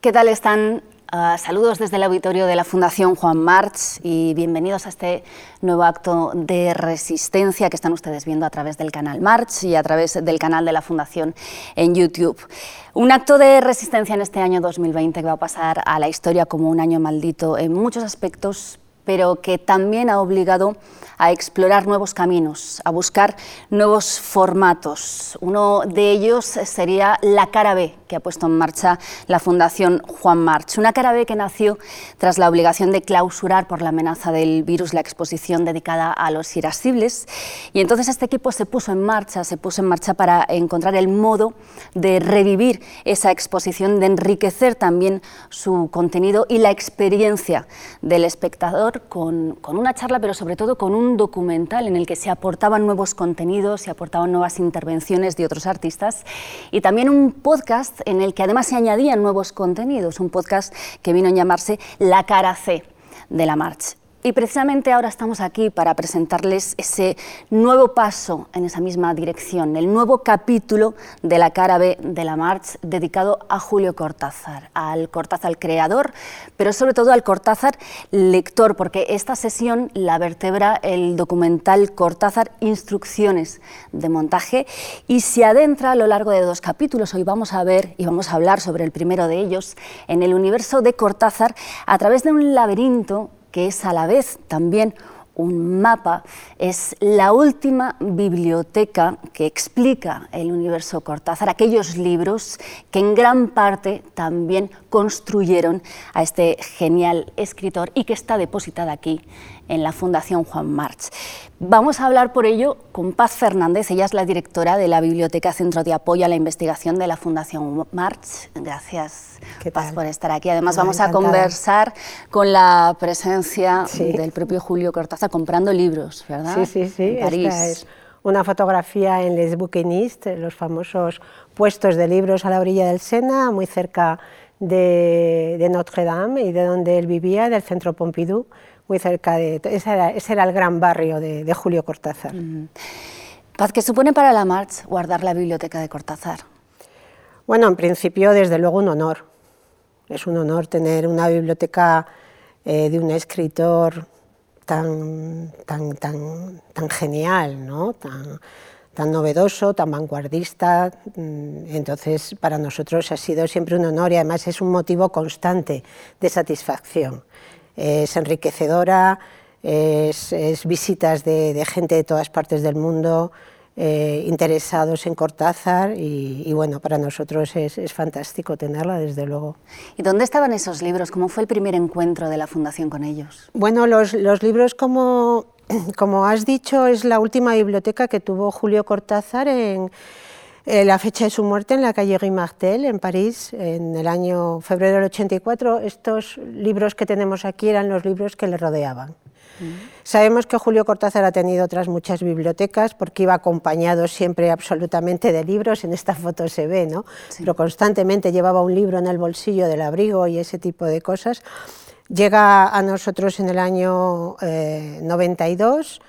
¿Qué tal están? Uh, saludos desde el auditorio de la Fundación Juan March y bienvenidos a este nuevo acto de resistencia que están ustedes viendo a través del canal March y a través del canal de la Fundación en YouTube. Un acto de resistencia en este año 2020 que va a pasar a la historia como un año maldito en muchos aspectos, pero que también ha obligado a explorar nuevos caminos, a buscar nuevos formatos. Uno de ellos sería la cara B que ha puesto en marcha la Fundación Juan March. Una cara B que nació tras la obligación de clausurar por la amenaza del virus la exposición dedicada a los irascibles. Y entonces este equipo se puso en marcha, se puso en marcha para encontrar el modo de revivir esa exposición, de enriquecer también su contenido y la experiencia del espectador con, con una charla, pero sobre todo con un documental en el que se aportaban nuevos contenidos, se aportaban nuevas intervenciones de otros artistas y también un podcast en el que además se añadían nuevos contenidos, un podcast que vino a llamarse La cara C de la March. Y precisamente ahora estamos aquí para presentarles ese nuevo paso en esa misma dirección, el nuevo capítulo de la cara B de la March dedicado a Julio Cortázar, al Cortázar creador, pero sobre todo al Cortázar lector, porque esta sesión la vertebra el documental Cortázar Instrucciones de montaje y se adentra a lo largo de dos capítulos. Hoy vamos a ver y vamos a hablar sobre el primero de ellos en el universo de Cortázar a través de un laberinto que es a la vez también un mapa, es la última biblioteca que explica el universo Cortázar, aquellos libros que en gran parte también construyeron a este genial escritor y que está depositada aquí en la Fundación Juan March. Vamos a hablar por ello con Paz Fernández, ella es la directora de la Biblioteca Centro de Apoyo a la Investigación de la Fundación March. Gracias, Paz, por estar aquí. Además, vamos a conversar con la presencia del propio Julio Cortázar comprando libros, ¿verdad? Sí, sí, sí. Esta es una fotografía en Les Bouquinistes, los famosos puestos de libros a la orilla del Sena, muy cerca de, Notre Dame y de donde él vivía, del centro Pompidou muy cerca de... Ese era, ese era el gran barrio de, Julio Cortázar. Paz, ¿qué supone para la March guardar la biblioteca de Cortázar? Bueno, en principio, desde luego, un honor. Es un honor tener una biblioteca eh, de un escritor tan, tan, tan, tan genial, ¿no? tan, tan novedoso, tan vanguardista. Mm, entonces, para nosotros ha sido siempre un honor y además es un motivo constante de satisfacción es enriquecedora, es, visitas de, gente de todas partes del mundo eh, interesados en Cortázar y, bueno, para nosotros es, fantástico tenerla, desde luego. ¿Y dónde estaban esos libros? ¿Cómo fue el primer encuentro de la Fundación con ellos? Bueno, los, los libros, como, como has dicho, es la última biblioteca que tuvo Julio Cortázar en eh, la fecha de su muerte en la calle Guy Martel, en París, en el año febrero del 84. Estos libros que tenemos aquí eran los libros que le rodeaban. Mm. Sabemos que Julio Cortázar ha tenido otras muchas bibliotecas porque iba acompañado siempre absolutamente de libros, en esta foto se ve, ¿no? pero constantemente llevaba un libro en el bolsillo del abrigo y ese tipo de cosas. Llega a nosotros en el año 92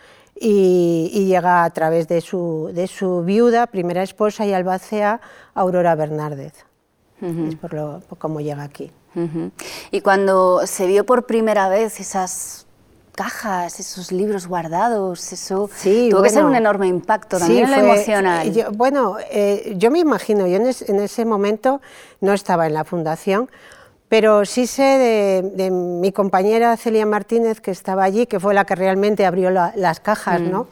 y, llega a través de su, de su, viuda, primera esposa y albacea, Aurora Bernárdez. Es por, lo, cómo llega aquí. Y cuando se vio por primera vez esas cajas, esos libros guardados, eso tuvo que ser un enorme impacto también sí, emocional. bueno, eh, yo me imagino, yo en, en, ese momento no estaba en la fundación, pero sí sé de, mi compañera Celia Martínez, que estaba allí, que fue la que realmente abrió las cajas, ¿no? Mm.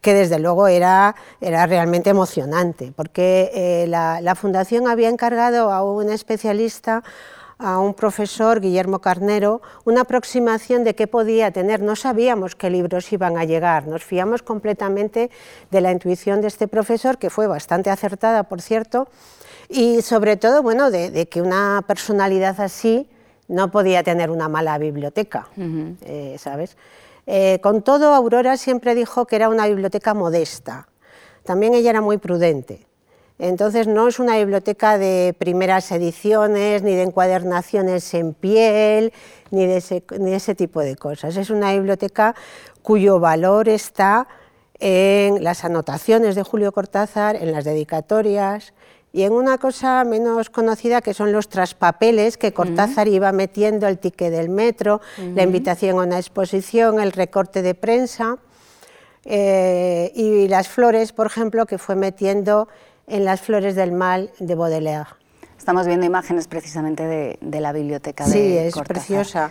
que desde luego era, era realmente emocionante, porque eh, la, Fundación había encargado a un especialista, a un profesor, Guillermo Carnero, una aproximación de qué podía tener. No sabíamos qué libros iban a llegar, nos fiamos completamente de la intuición de este profesor, que fue bastante acertada, por cierto, y sobre todo, bueno, de, que una personalidad así no podía tener una mala biblioteca, eh, ¿sabes? Eh, con todo, Aurora siempre dijo que era una biblioteca modesta. También ella era muy prudente. Entonces no es una biblioteca de primeras ediciones, ni de encuadernaciones en piel, ni de ese, ni de ese tipo de cosas. Es una biblioteca cuyo valor está en las anotaciones de Julio Cortázar, en las dedicatorias, y en una cosa menos conocida que son los traspapeles que Cortázar iba metiendo el ticket del metro, la invitación a una exposición, el recorte de prensa eh, y las flores, por ejemplo, que fue metiendo en las flores del mal de Baudelaire. Estamos viendo imágenes precisamente de, la biblioteca sí, de es preciosa.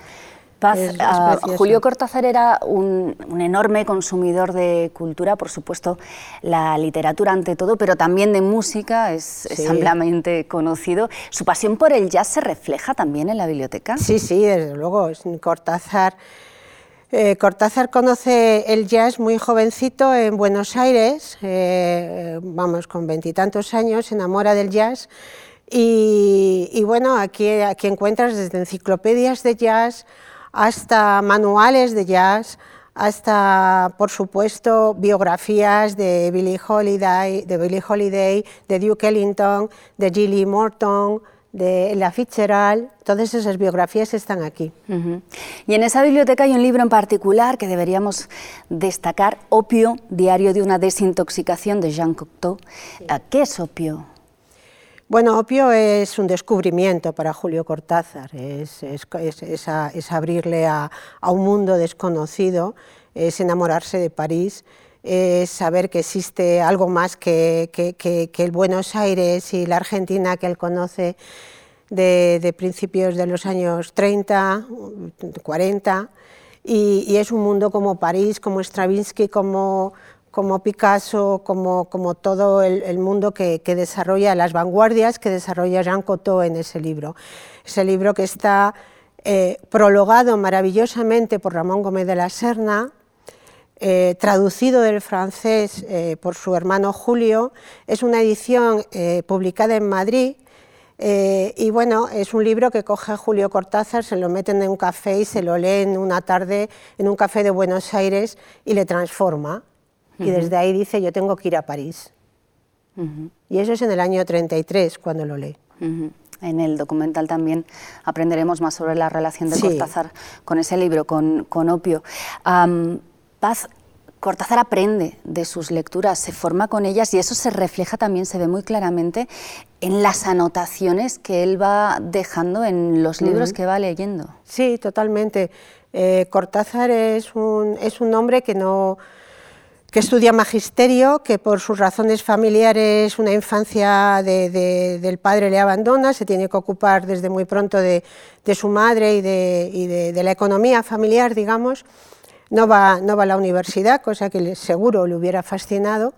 Ah, Julio Cortázar era un, enorme consumidor de cultura, por supuesto la literatura ante todo, pero también de música, es, ampliamente conocido. ¿Su pasión por el jazz se refleja también en la biblioteca? Sí, sí, desde luego. Cortázar, eh, Cortázar conoce el jazz muy jovencito en Buenos Aires, eh, vamos, con veintitantos años, se enamora del jazz. Y, y bueno, aquí, aquí encuentras desde enciclopedias de jazz, hasta manuales de jazz, hasta, por supuesto, biografías de Billie Holiday, de, Billie Holiday, de Duke Ellington, de Gilly Morton, de la Fitzgerald, todas esas biografías están aquí. Y en esa biblioteca hay un libro en particular que deberíamos destacar, Opio, Diario de una desintoxicación de Jean Cocteau. ¿Qué es opio? Bueno, Opio es un descubrimiento para Julio Cortázar, es, abrirle a, un mundo desconocido, es enamorarse de París, es saber que existe algo más que, el Buenos Aires y la Argentina que él conoce de, principios de los años 30, 40, y, y, es un mundo como París, como Stravinsky, como como Picasso, como, todo el, mundo que, desarrolla las vanguardias que desarrolla Jean Cocteau en ese libro. Ese libro que está eh, prologado maravillosamente por Ramón Gómez de la Serna, eh, traducido del francés eh, por su hermano Julio, es una edición publicada en Madrid. y bueno, es un libro que coge Julio Cortázar, se lo meten en un café y se lo lee en una tarde en un café de Buenos Aires y le transforma y desde ahí dice yo tengo que ir a París. Y eso es en el año 33 cuando lo lee. En el documental también aprenderemos más sobre la relación de Cortázar con ese libro, con, con Opio. Paz, Cortázar aprende de sus lecturas, se forma con ellas y eso se refleja también, se ve muy claramente en las anotaciones que él va dejando en los libros que va leyendo. Sí, totalmente. Eh, Cortázar es un, es un hombre que no, que estudia magisterio, que por sus razones familiares una infancia del padre le abandona, se tiene que ocupar desde muy pronto de, su madre y, de, la economía familiar, digamos. No va, a la universidad, cosa que seguro le hubiera fascinado.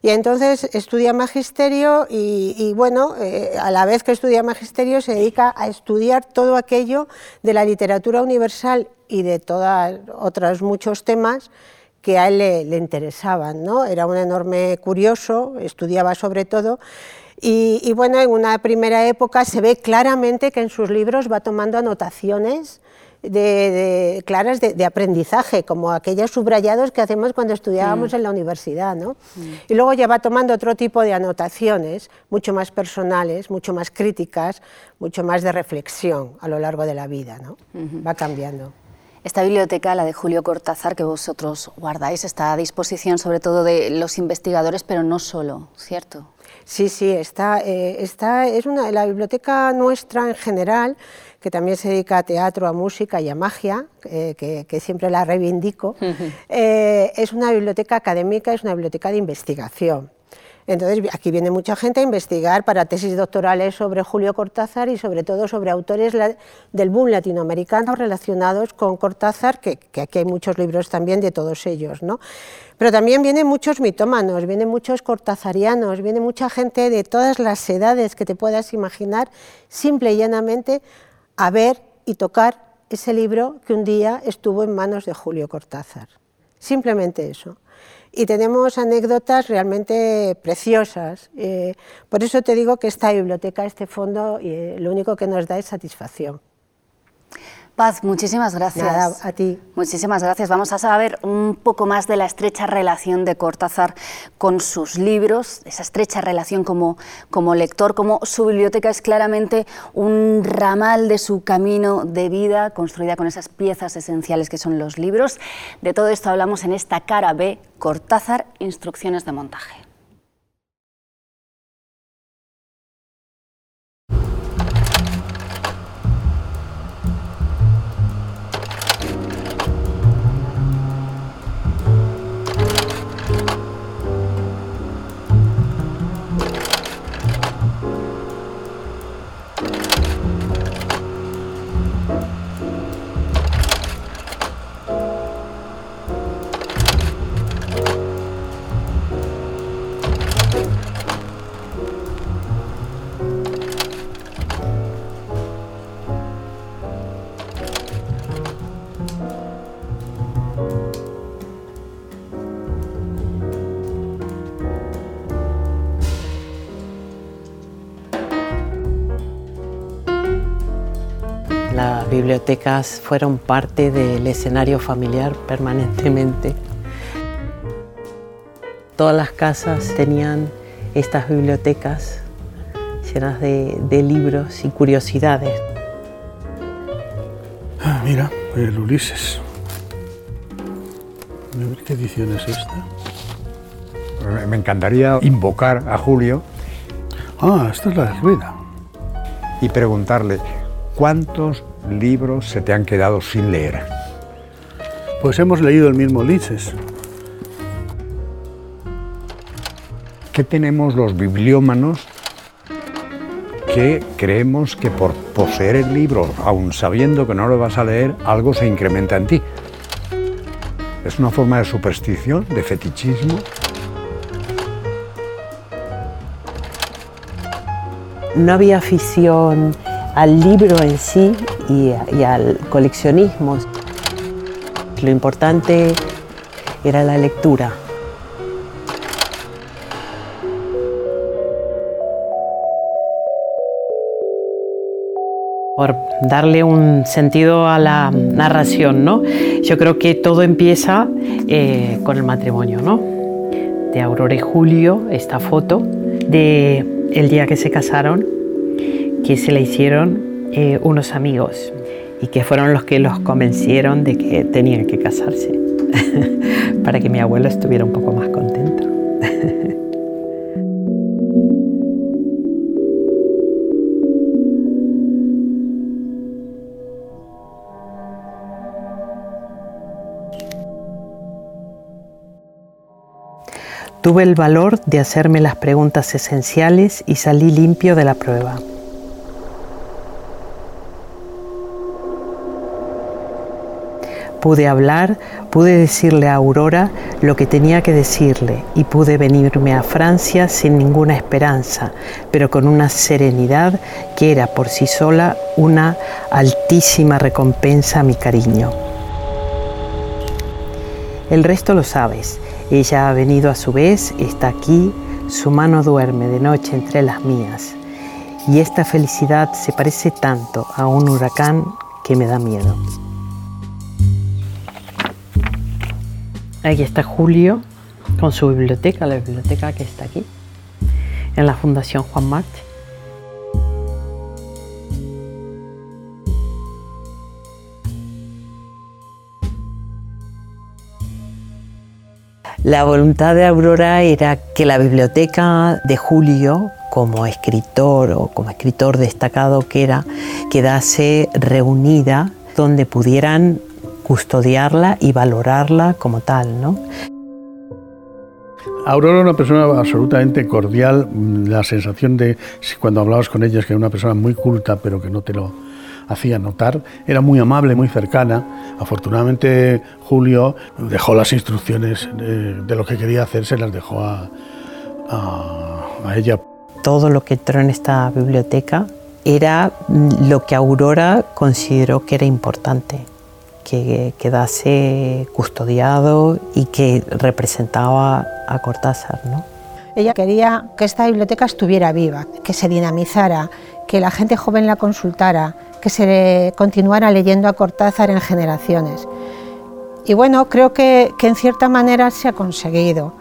Y entonces estudia magisterio y, bueno, eh, a la vez que estudia magisterio se dedica a estudiar todo aquello de la literatura universal y de todos otros muchos temas que a él le, interesaban. ¿no? Era un enorme curioso, estudiaba sobre todo. Y, bueno, en una primera época se ve claramente que en sus libros va tomando anotaciones de, claras de, aprendizaje, como aquellos subrayados que hacemos cuando estudiábamos mm. en la universidad. ¿no? Mm. Y luego ya va tomando otro tipo de anotaciones, mucho más personales, mucho más críticas, mucho más de reflexión a lo largo de la vida. ¿no? Va cambiando. Esta biblioteca, la de Julio Cortázar, que vosotros guardáis, está a disposición sobre todo de los investigadores, pero no solo, ¿cierto? Sí, sí, está, eh, es una, la biblioteca nuestra en general, que también se dedica a teatro, a música y a magia, eh, que, siempre la reivindico, eh, es una biblioteca académica, es una biblioteca de investigación. Entonces, aquí viene mucha gente a investigar para tesis doctorales sobre Julio Cortázar y sobre todo sobre autores del boom latinoamericano relacionados con Cortázar, que, aquí hay muchos libros también de todos ellos. ¿no? Pero también vienen muchos mitómanos, vienen muchos cortazarianos, viene mucha gente de todas las edades que te puedas imaginar, simple y llanamente a ver y tocar ese libro que un día estuvo en manos de Julio Cortázar. Simplemente eso y tenemos anécdotas realmente preciosas. Eh, por eso te digo que esta biblioteca, este fondo, eh, lo único que nos da es satisfacción. Paz, muchísimas gracias. a ti. Muchísimas gracias. Vamos a saber un poco más de la estrecha relación de Cortázar con sus libros, esa estrecha relación como, como lector, como su biblioteca es claramente un ramal de su camino de vida, construida con esas piezas esenciales que son los libros. De todo esto hablamos en esta cara B, Cortázar, instrucciones de montaje. Bibliotecas fueron parte del escenario familiar permanentemente. Todas las casas tenían estas bibliotecas llenas de, libros y curiosidades. Ah, mira, el Ulises. ¿Qué edición es esta? Me encantaría invocar a Julio. Ah, esta es la de Rueda. Y preguntarle, ¿cuántos libros se te han quedado sin leer? Pues hemos leído el mismo Ulises. ¿Qué tenemos los bibliómanos que creemos que por poseer el libro, aun sabiendo que no lo vas a leer, algo se incrementa en ti? Es una forma de superstición, de fetichismo. No había afición al libro en sí y, al coleccionismo. Lo importante era la lectura. por darle un sentido a la narración, ¿no? Yo creo que todo empieza eh, con el matrimonio, ¿no? De Aurora y Julio, esta foto de el día que se casaron, que se le hicieron eh, unos amigos y que fueron los que los convencieron de que tenían que casarse para que mi abuelo estuviera un poco más contento. Tuve el valor de hacerme las preguntas esenciales y salí limpio de la prueba. Pude hablar, pude decirle a Aurora lo que tenía que decirle y pude venirme a Francia sin ninguna esperanza, pero con una serenidad que era por sí sola una altísima recompensa a mi cariño. El resto lo sabes ella ha venido a su vez, está aquí, su mano duerme de noche entre las mías. Y esta felicidad se parece tanto a un huracán que me da miedo. Aquí está Julio con su biblioteca, la biblioteca que está aquí, en la Fundación Juan March. La voluntad de Aurora era que la biblioteca de Julio, como escritor o como escritor destacado que era, quedase reunida donde pudieran custodiarla y valorarla como tal, ¿no? Aurora era una persona absolutamente cordial, la sensación de cuando hablabas con ella es que era una persona muy culta, pero que no te lo hacía notar. Era muy amable, muy cercana. Afortunadamente Julio dejó las instrucciones de, lo que quería hacer, se las dejó a, a, ella. Todo lo que entró en esta biblioteca era lo que Aurora consideró que era importante, que quedase custodiado y que representaba a Cortázar. ¿no? Ella quería que esta biblioteca estuviera viva, que se dinamizara, que la gente joven la consultara, que se continuara leyendo a Cortázar en generaciones. Y bueno, creo que, en cierta manera se ha conseguido.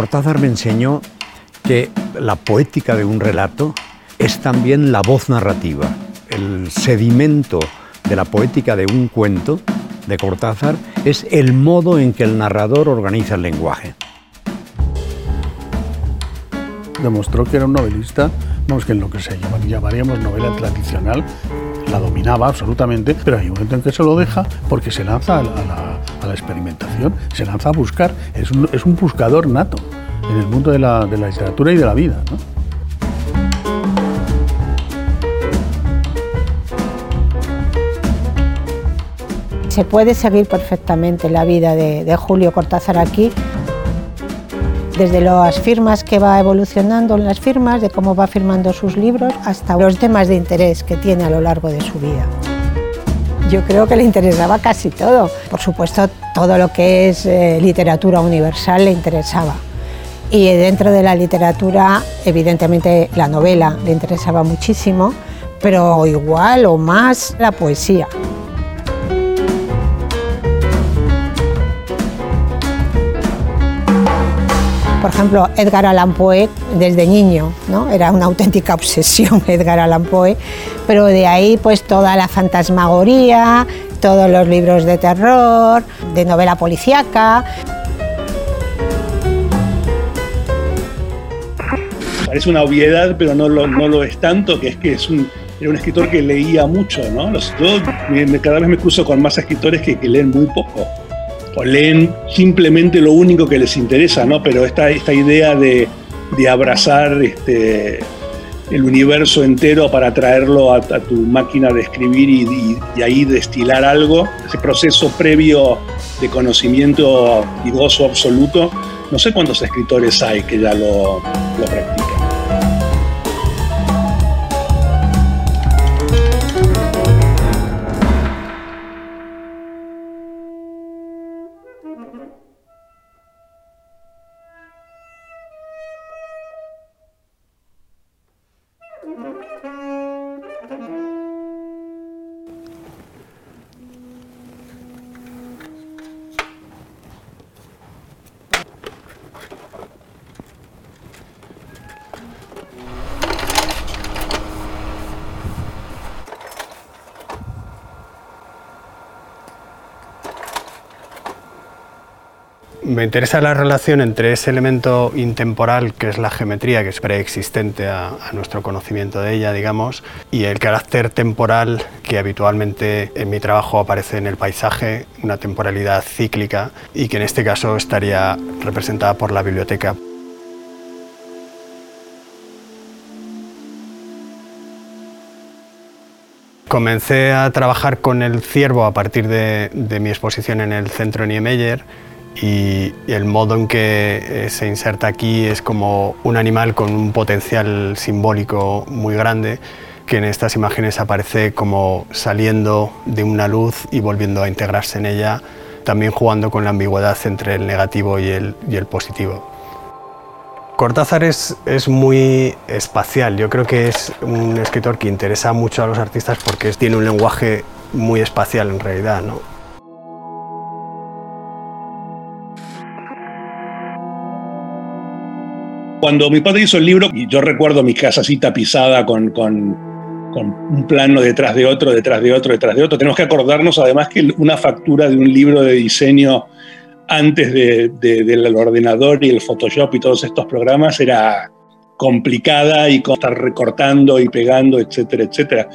Cortázar me enseñó que la poética de un relato es también la voz narrativa, el sedimento de la poética de un cuento de Cortázar es el modo en que el narrador organiza el lenguaje. Demostró que era un novelista, vamos, que en lo que se llamaríamos novela tradicional, la dominaba absolutamente, pero hay un momento en que se lo deja porque se lanza a la, experimentación, se lanza a buscar, es un, buscador nato en el mundo de la, de la literatura y de la vida. Se puede seguir perfectamente la vida de, Julio Cortázar aquí, desde las firmas que va evolucionando en las firmas, de cómo va firmando sus libros, hasta los temas de interés que tiene a lo largo de su vida. Yo creo que le interesaba casi todo. Por supuesto, todo lo que es eh, literatura universal le interesaba. Y dentro de la literatura, evidentemente, la novela le interesaba muchísimo, pero igual o más la poesía. Por ejemplo, Edgar Allan Poe desde niño. Era una auténtica obsesión Edgar Allan Poe, pero de ahí pues toda la fantasmagoría, todos los libros de terror, de novela policíaca. Parece una obviedad, pero no lo, es tanto, que es que es un, era un escritor que leía mucho, ¿no? Los, yo cada vez me cruzo con más escritores que, que leen muy poco o leen simplemente lo único que les interesa, ¿no? Pero esta, esta idea de, abrazar este, el universo entero para traerlo a, tu máquina de escribir y, ahí destilar algo, ese proceso previo de conocimiento y gozo absoluto, no sé cuántos escritores hay que ya lo, lo practican. Me interesa la relación entre ese elemento intemporal que es la geometría, que es preexistente a, nuestro conocimiento de ella, digamos, y el carácter temporal que habitualmente en mi trabajo aparece en el paisaje, una temporalidad cíclica y que en este caso estaría representada por la biblioteca. Comencé a trabajar con el ciervo a partir de, de mi exposición en el Centro Niemeyer y, el modo en que eh, se inserta aquí es como un animal con un potencial simbólico muy grande que en estas imágenes aparece como saliendo de una luz y volviendo a integrarse en ella, también jugando con la ambigüedad entre el negativo y el, y el positivo. Cortázar es, es, muy espacial, yo creo que es un escritor que interesa mucho a los artistas porque tiene un lenguaje muy espacial en realidad. ¿no? Cuando mi padre hizo el libro, y yo recuerdo mi casa así tapizada con, con, un plano detrás de otro, detrás de otro, detrás de otro, tenemos que acordarnos además que una factura de un libro de diseño antes del ordenador y el Photoshop y todos estos programas era complicada y estar recortando y pegando, etcétera, etcétera.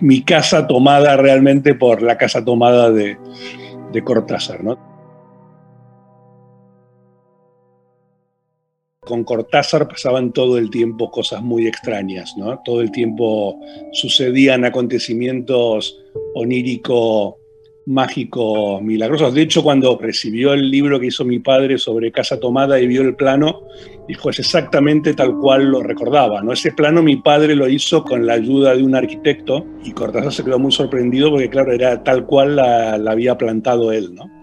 Mi, casa tomada realmente por la casa tomada de, de Cortázar, ¿no? Con Cortázar pasaban todo el tiempo cosas muy extrañas, ¿no? Todo el tiempo sucedían acontecimientos oníricos, mágicos, milagrosos. De hecho, cuando recibió el libro que hizo mi padre sobre Casa Tomada y vio el plano, dijo, es exactamente tal cual lo recordaba, ¿no? Ese plano mi padre lo hizo con la ayuda de un arquitecto y Cortázar se quedó muy sorprendido porque, claro, era tal cual la había plantado él, ¿no?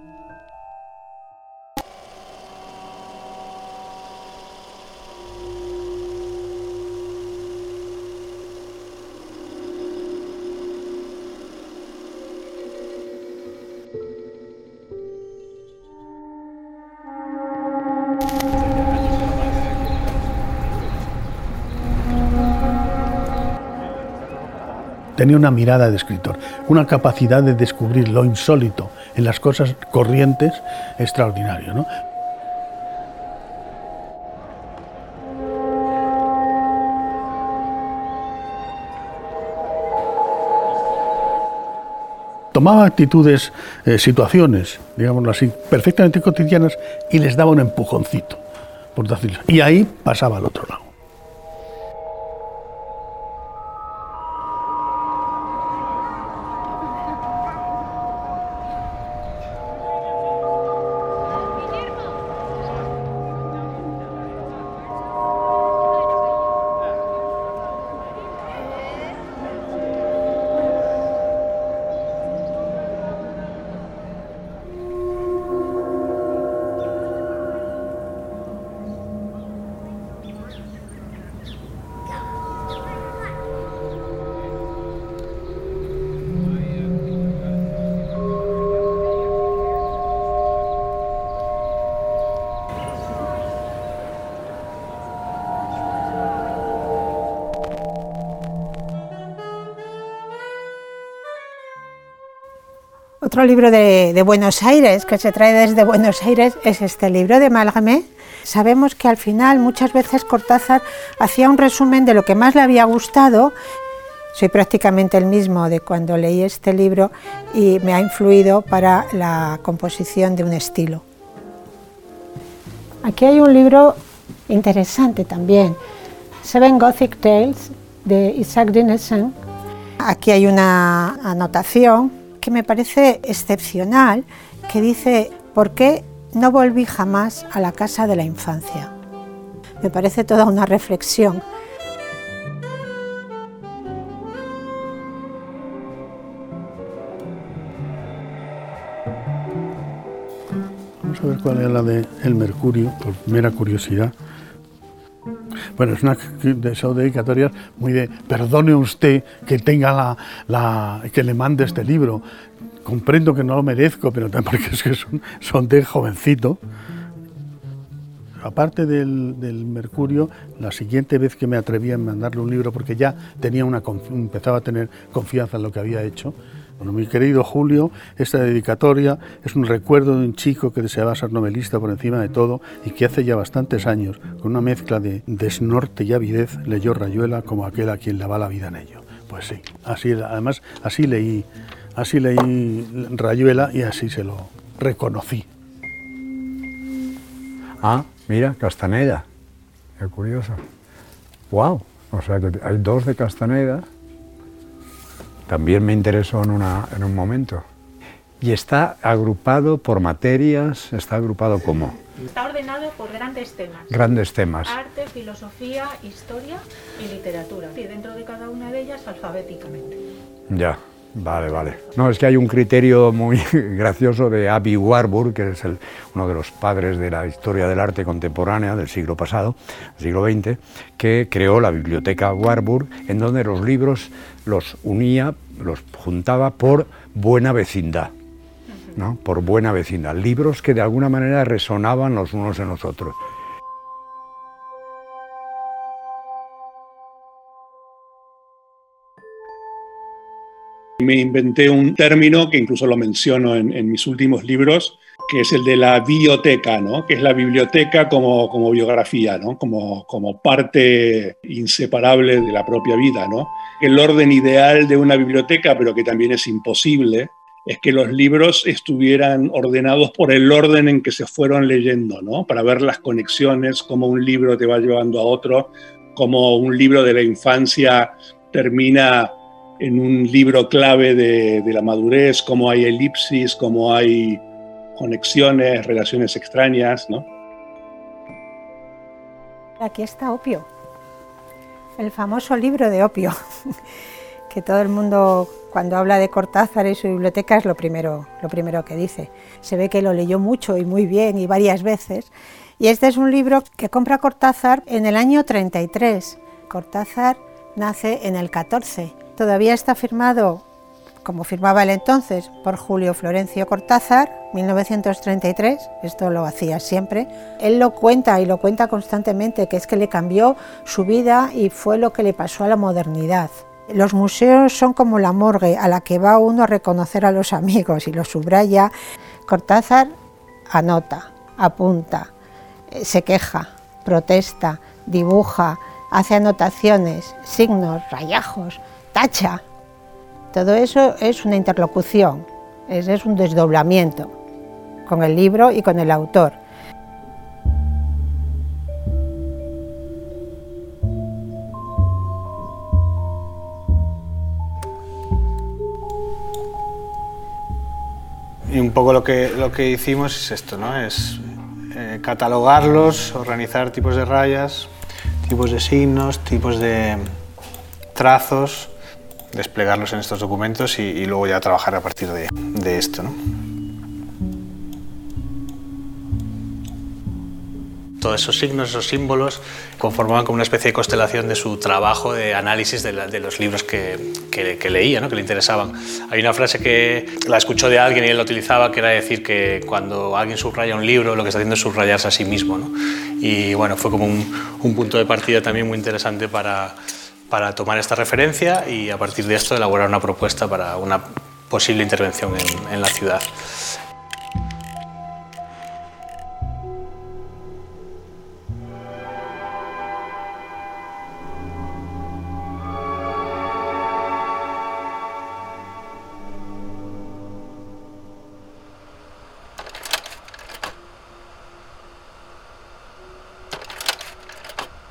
Tenía una mirada de escritor, una capacidad de descubrir lo insólito en las cosas corrientes extraordinario. ¿no? tomaba actitudes, eh, situaciones, digámoslo así, perfectamente cotidianas y les daba un empujoncito, por decirlo. Y ahí pasaba al otro lado. Otro libro de, Buenos Aires, que se trae desde Buenos Aires, es este libro de Malgamé. Sabemos que al final muchas veces Cortázar hacía un resumen de lo que más le había gustado. Soy prácticamente el mismo de cuando leí este libro y me ha influido para la composición de un estilo. Aquí hay un libro interesante también, Seven Gothic Tales de Isaac Dinesen. Aquí hay una anotación que me parece excepcional, que dice, ¿por qué no volví jamás a la casa de la infancia? Me parece toda una reflexión. Vamos a ver cuál es la de El Mercurio, por mera curiosidad. Bueno, es una de esas dedicatorias muy de perdone usted que tenga la, que le mande este libro. Comprendo que no lo merezco, pero también porque es que son, de jovencito. Aparte del, del, Mercurio, la siguiente vez que me atreví a mandarle un libro, porque ya tenía una, empezaba a tener confianza en lo que había hecho, bueno, mi querido Julio, esta dedicatoria es un recuerdo de un chico que deseaba ser novelista por encima de todo y que hace ya bastantes años, con una mezcla de desnorte y avidez, leyó Rayuela como aquel a quien le va la vida en ello. Pues sí, así, además así leí, así leí Rayuela y así se lo reconocí. Ah, mira, Castaneda. Qué curioso. Wow, o sea que hay dos de Castaneda también me interesó en, en un momento. Y está agrupado por materias, está agrupado como... Está ordenado por grandes temas. Grandes temas. Arte, filosofía, historia y literatura. Y dentro de cada una de ellas alfabéticamente. Ya. Vale, vale. No, es que hay un criterio muy gracioso de Abby Warburg, que es uno de los padres de la historia del arte contemporánea del siglo pasado, siglo XX, que creó la biblioteca Warburg, en donde los libros los unía, los juntaba por buena vecindad. ¿no? Por buena vecindad. Libros que de alguna manera resonaban los unos en los otros. Me inventé un término que incluso lo menciono en, mis últimos libros, que es el de la biblioteca, ¿no? que es la biblioteca como, como biografía, ¿no? como, como parte inseparable de la propia vida. ¿no? El orden ideal de una biblioteca, pero que también es imposible, es que los libros estuvieran ordenados por el orden en que se fueron leyendo, ¿no? para ver las conexiones, cómo un libro te va llevando a otro, cómo un libro de la infancia termina en un libro clave de, la madurez, cómo hay elipsis, cómo hay conexiones, relaciones extrañas, ¿no? Aquí está Opio, el famoso libro de Opio, que todo el mundo cuando habla de Cortázar y su biblioteca es lo primero, lo primero que dice. Se ve que lo leyó mucho y muy bien y varias veces. Y este es un libro que compra Cortázar en el año 33. Cortázar nace en el 14 Todavía está firmado, como firmaba él entonces, por Julio Florencio Cortázar, 1933, esto lo hacía siempre. Él lo cuenta y lo cuenta constantemente, que es que le cambió su vida y fue lo que le pasó a la modernidad. Los museos son como la morgue a la que va uno a reconocer a los amigos y lo subraya. Cortázar anota, apunta, eh, se queja, protesta, dibuja, hace anotaciones, signos, rayajos, tacha. Todo eso es una interlocución, es, un desdoblamiento con el libro y con el autor. Y un poco lo que, lo que hicimos es esto, ¿no? Es eh, catalogarlos, organizar tipos de rayas, tipos de signos, tipos de trazos, desplegarlos en estos documentos y, luego ya trabajar a partir de, de esto. ¿no? Todos esos signos, esos símbolos, conformaban como una especie de constelación de su trabajo de análisis de, de los libros que, que, leía, ¿no? que le interesaban. Hay una frase que la escuchó de alguien y él la utilizaba, que era decir que cuando alguien subraya un libro, lo que está haciendo es subrayarse a sí mismo. ¿no? Y bueno, fue como un, un punto de partida también muy interesante para, para tomar esta referencia y a partir de esto elaborar una propuesta para una posible intervención en la ciudad.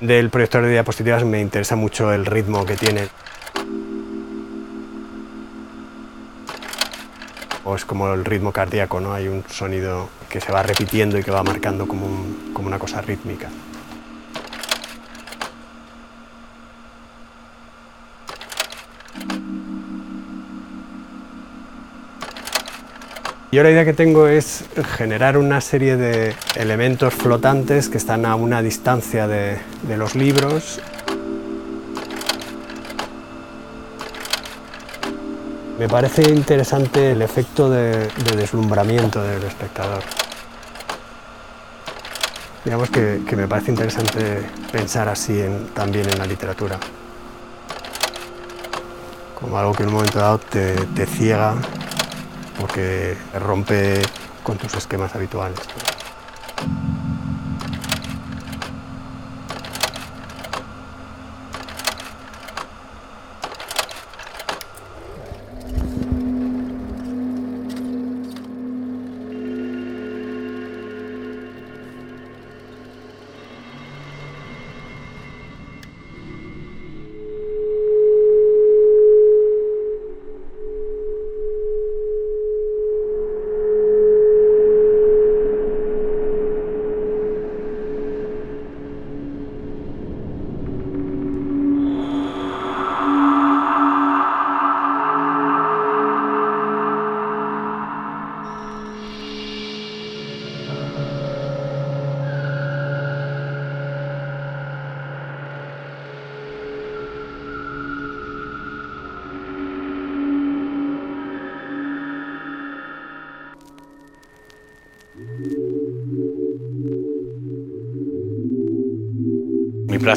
Del proyector de diapositivas me interesa mucho el ritmo que tiene. O es como el ritmo cardíaco, ¿no? Hay un sonido que se va repitiendo y que va marcando como, como una cosa rítmica. Yo la idea que tengo es generar una serie de elementos flotantes que están a una distancia de, los libros. Me parece interesante el efecto de, deslumbramiento del espectador. Digamos que, me parece interesante pensar así también en la literatura. Como algo que en un momento dado te ciega porque rompe con tus esquemas habituales.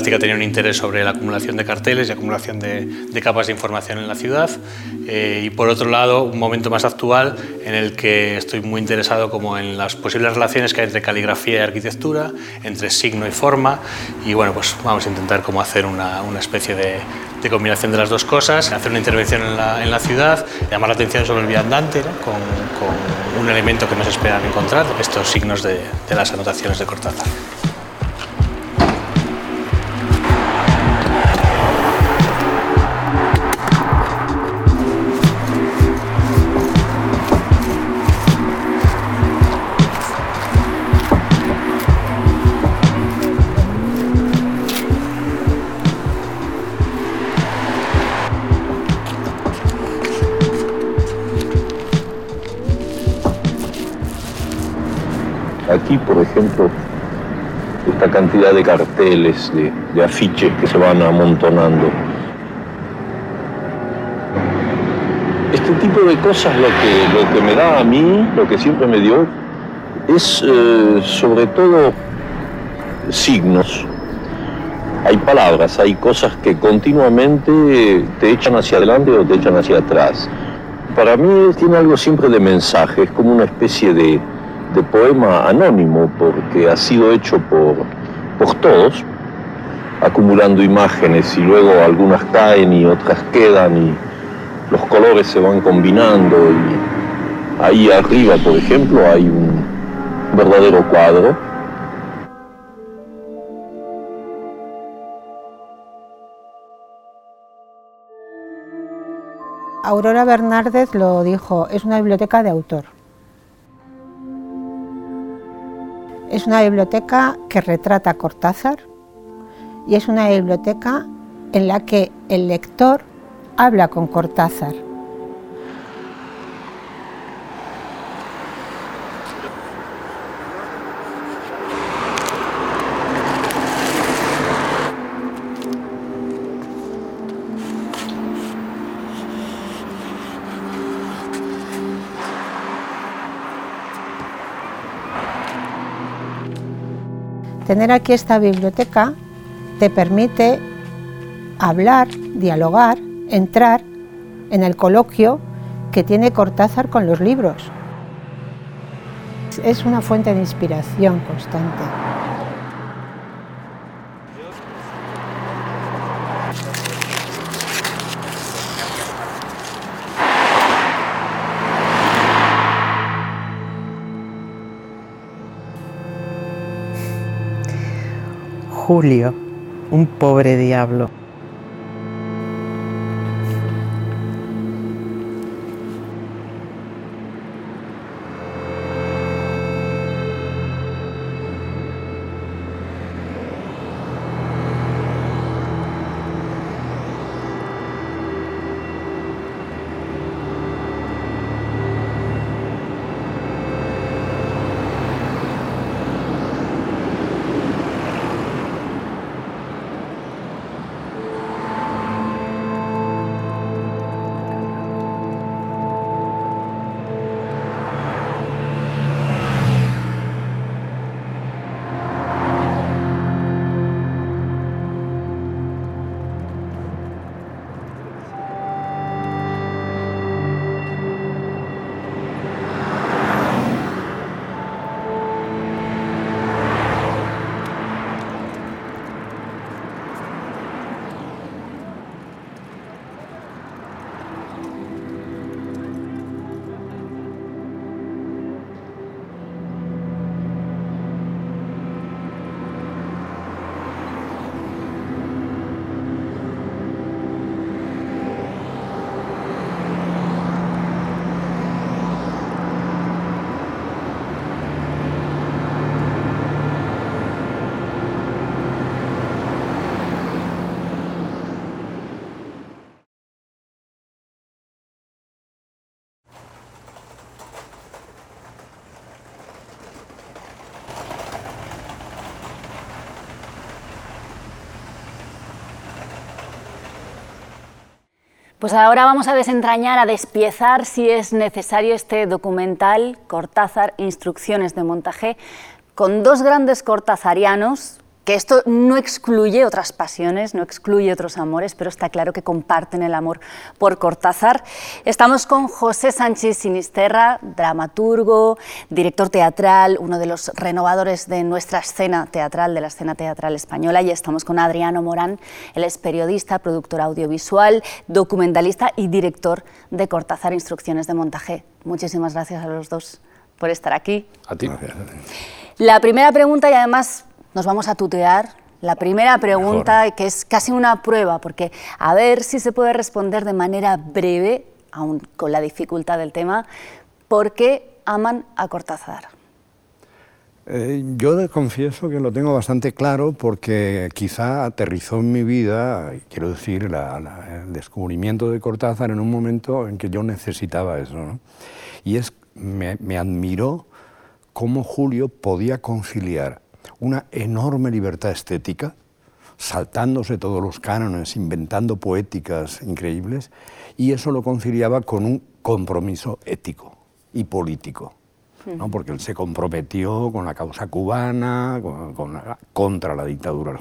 Mi práctica tenía un interés sobre la acumulación de carteles y acumulación de, capas de información en la ciudad. Eh, y por otro lado, un momento más actual en el que estoy muy interesado como en las posibles relaciones que hay entre caligrafía y arquitectura, entre signo y forma. Y bueno, pues vamos a intentar como hacer una, una especie de, de, combinación de las dos cosas, hacer una intervención en la, en la ciudad, llamar la atención sobre el viandante con, con, un elemento que nos esperan encontrar, estos signos de, de las anotaciones de Cortázar. Ejemplo, esta cantidad de carteles, de, afiches que se van amontonando. Este tipo de cosas lo que, lo que me da a mí, lo que siempre me dio, es eh, sobre todo signos. Hay palabras, hay cosas que continuamente te echan hacia adelante o te echan hacia atrás. Para mí tiene algo siempre de mensaje, es como una especie de, de poema anónimo porque ha sido hecho por, por todos, acumulando imágenes y luego algunas caen y otras quedan y los colores se van combinando y ahí arriba, por ejemplo, hay un verdadero cuadro. Aurora Bernárdez lo dijo, es una biblioteca de autor. Es una biblioteca que retrata a Cortázar y es una biblioteca en la que el lector habla con Cortázar. Tener aquí esta biblioteca te permite hablar, dialogar, entrar en el coloquio que tiene Cortázar con los libros. Es una fuente de inspiración constante. Julio, un pobre diablo. Pues ahora vamos a desentrañar, a despiezar si es necesario este documental Cortázar, Instrucciones de Montaje, con dos grandes cortazarianos, que esto no excluye otras pasiones, no excluye otros amores, pero está claro que comparten el amor por Cortázar. Estamos con José Sánchez Sinisterra, dramaturgo, director teatral, uno de los renovadores de nuestra escena teatral, de la escena teatral española, y estamos con Adriano Morán, él es periodista, productor audiovisual, documentalista y director de Cortázar Instrucciones de Montaje. Muchísimas gracias a los dos por estar aquí. A ti. La primera pregunta, y además nos vamos a tutear. La primera pregunta, que es casi una prueba, porque a ver si se puede responder de manera breve, aún con la dificultad del tema, ¿por qué aman a Cortázar? Eh, yo confieso que lo tengo bastante claro porque quizá aterrizó en mi vida, quiero decir, el descubrimiento de Cortázar en un momento en que yo necesitaba eso. Y es, me, me admiró cómo Julio podía conciliar una enorme libertad estética, saltándose todos los cánones, inventando poéticas increíbles, y eso lo conciliaba con un compromiso ético y político. ¿no? porque él se comprometió con la causa cubana, contra la dictadura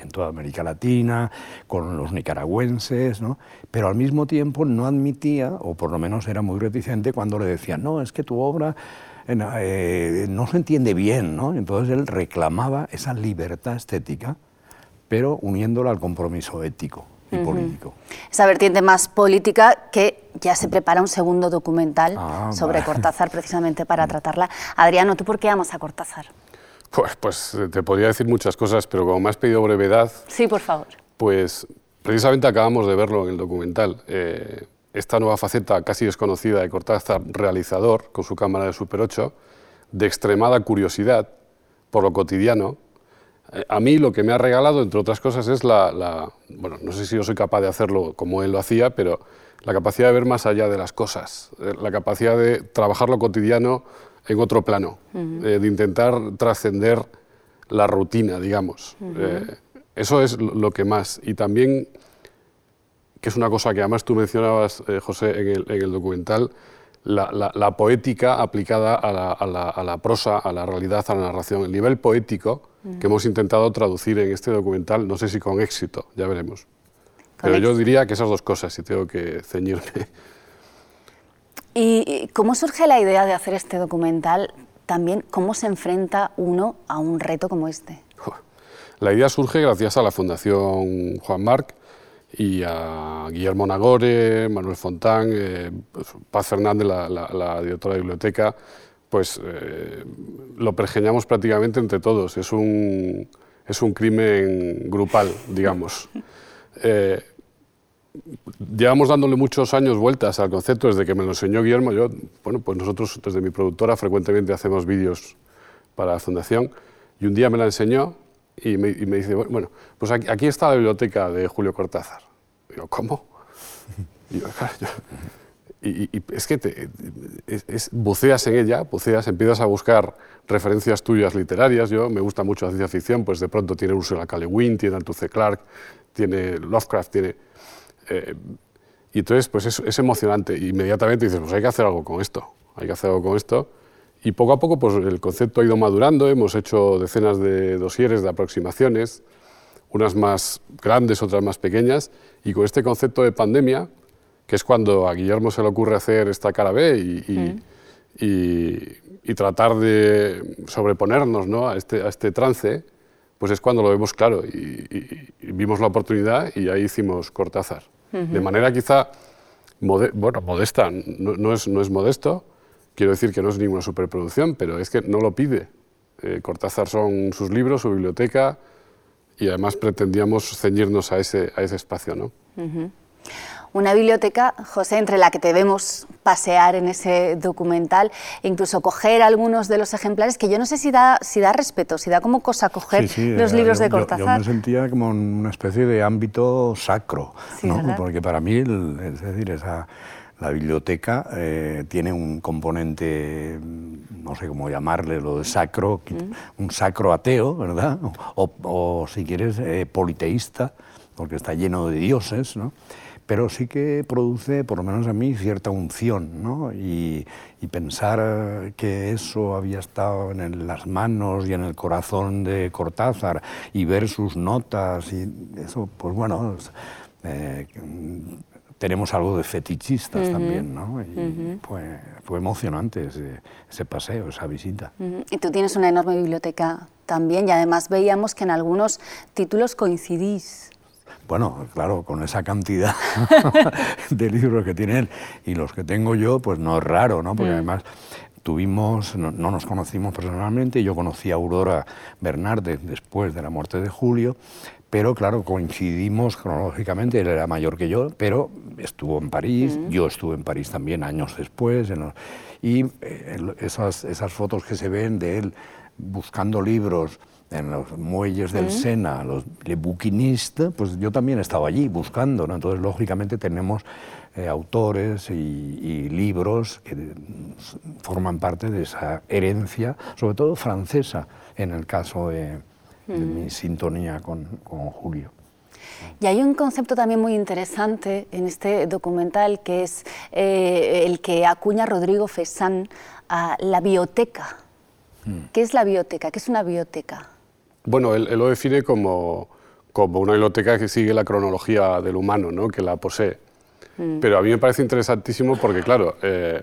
en toda América Latina, con los nicaragüenses, ¿no? pero al mismo tiempo no admitía, o por lo menos era muy reticente, cuando le decían, no, es que tu obra eh, no se entiende bien, ¿no? Entonces él reclamaba esa libertad estética, pero uniéndola al compromiso ético y político. Esa vertiente más política que ya se prepara un segundo documental ah, sobre Cortázar precisamente para tratarla. Adriano, ¿tú por qué amas a Cortázar? Pues, pues te podría decir muchas cosas, pero como me has pedido brevedad... Sí, por favor. Pues precisamente acabamos de verlo en el documental. Eh, esta nueva faceta casi desconocida de Cortázar, realizador con su cámara de Super 8, de extremada curiosidad por lo cotidiano. Eh, a mí lo que me ha regalado, entre otras cosas, es la, bueno, no sé si yo soy capaz de hacerlo como él lo hacía, pero la capacidad de ver más allá de las cosas, eh, la capacidad de trabajar lo cotidiano en otro plano, eh, de intentar trascender la rutina, digamos. eso es lo que más. Y también que es una cosa que además tú mencionabas, eh, José, en el, documental, la, poética aplicada a la, prosa, a la realidad, a la narración. El nivel poético mm. que hemos intentado traducir en este documental, no sé si con éxito, ya veremos. Pero yo diría que esas dos cosas, si tengo que ceñirme. ¿Y cómo surge la idea de hacer este documental? También, ¿cómo se enfrenta uno a un reto como este? La idea surge gracias a la Fundación Juan Marc y a Guillermo Nagore, Manuel Fontán, eh, Paz Fernández, la, directora de biblioteca, pues eh, lo pergeñamos prácticamente entre todos. Es un, es un crimen grupal, digamos. Eh, llevamos dándole muchos años vueltas al concepto desde que me lo enseñó Guillermo. Yo, bueno, pues nosotros desde mi productora frecuentemente hacemos vídeos para la fundación y un día me la enseñó y me, dice, bueno, pues aquí, está la biblioteca de Julio Cortázar. Y yo, ¿cómo? Y, es que te, buceas en ella, buceas, empiezas a buscar referencias tuyas literarias. Yo me gusta mucho la ciencia ficción, pues de pronto tiene Ursula K. Le Guin, tiene Arthur C. Clarke, tiene Lovecraft, tiene... Eh, y entonces, pues es, es, emocionante. Inmediatamente dices, pues hay que hacer algo con esto, hay que hacer algo con esto. Y poco a poco, pues el concepto ha ido madurando, hemos hecho decenas de dosieres, de aproximaciones, unas más grandes, otras más pequeñas, y con este concepto de pandemia, que es cuando a Guillermo se le ocurre hacer esta cara B y, y, tratar de sobreponernos ¿no? a, este, a este trance, pues es cuando lo vemos claro. Y, vimos la oportunidad y ahí hicimos Cortázar. De manera quizá bueno, modesta, no, es, no es modesto, quiero decir que no es ninguna superproducción, pero es que no lo pide. Eh, Cortázar son sus libros, su biblioteca, y además pretendíamos ceñirnos a ese, a ese espacio. ¿no? una biblioteca, José, entre la que te vemos pasear en ese documental, e incluso coger algunos de los ejemplares, que yo no sé si da, si da respeto, si da como cosa coger los libros de Cortázar. Yo, me sentía como en una especie de ámbito sacro, ¿no? porque para mí, es decir, esa, la biblioteca eh, tiene un componente, no sé cómo llamarle, lo de sacro, mm. un sacro ateo, ¿verdad? O, si quieres, eh, politeísta, porque está lleno de dioses, ¿no? pero sí que produce, por lo menos a mí, cierta unción, ¿no? y, pensar que eso había estado en las manos y en el corazón de Cortázar y ver sus notas y eso, pues bueno, eh, tenemos algo de fetichistas también, ¿no? Y fue, fue, emocionante ese, paseo, esa visita. Y tú tienes una enorme biblioteca también y además veíamos que en algunos títulos coincidís. Bueno, claro, con esa cantidad de libros que tiene él y los que tengo yo, pues no es raro, ¿no? Porque mm. además tuvimos, no, nos conocimos personalmente, yo conocí a Aurora Bernardes después de la muerte de Julio, pero claro, coincidimos cronológicamente, él era mayor que yo, pero estuvo en París, mm. yo estuve en París también años después, y eh, esas, esas fotos que se ven de él buscando libros, en los muelles del Sena, los Le Bouquinistes, pues yo también estaba allí buscando, ¿no? Entonces, lógicamente, tenemos eh, autores y, libros que forman parte de esa herencia, sobre todo francesa, en el caso de, mi sintonía con, con Julio. Y hay un concepto también muy interesante en este documental que es eh, el que acuña Rodrigo Fesán a la bioteca. Mm. ¿Qué es la bioteca? ¿Qué es una bioteca? Bueno, él, lo define como, como, una biblioteca que sigue la cronología del humano, ¿no? que la posee. Mm. Pero a mí me parece interesantísimo porque, claro, eh,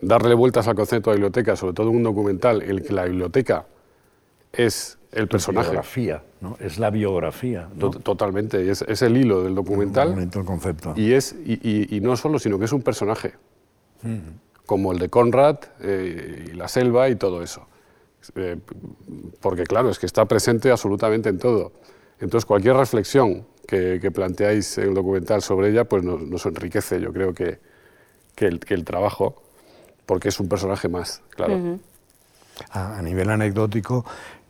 darle vueltas al concepto de biblioteca, sobre todo en un documental, el que la biblioteca es el personaje. biografía, ¿no? Es la biografía. Totalmente, es, es, el hilo del documental. El concepto. Y, es, y, y, no solo, sino que es un personaje, como el de Conrad eh, y la selva y todo eso. Eh, porque claro, es que está presente absolutamente en todo. Entonces, cualquier reflexión que, planteáis en el documental sobre ella, pues nos, enriquece, yo creo que, que, el, trabajo, porque es un personaje más, claro. a, nivel anecdótico,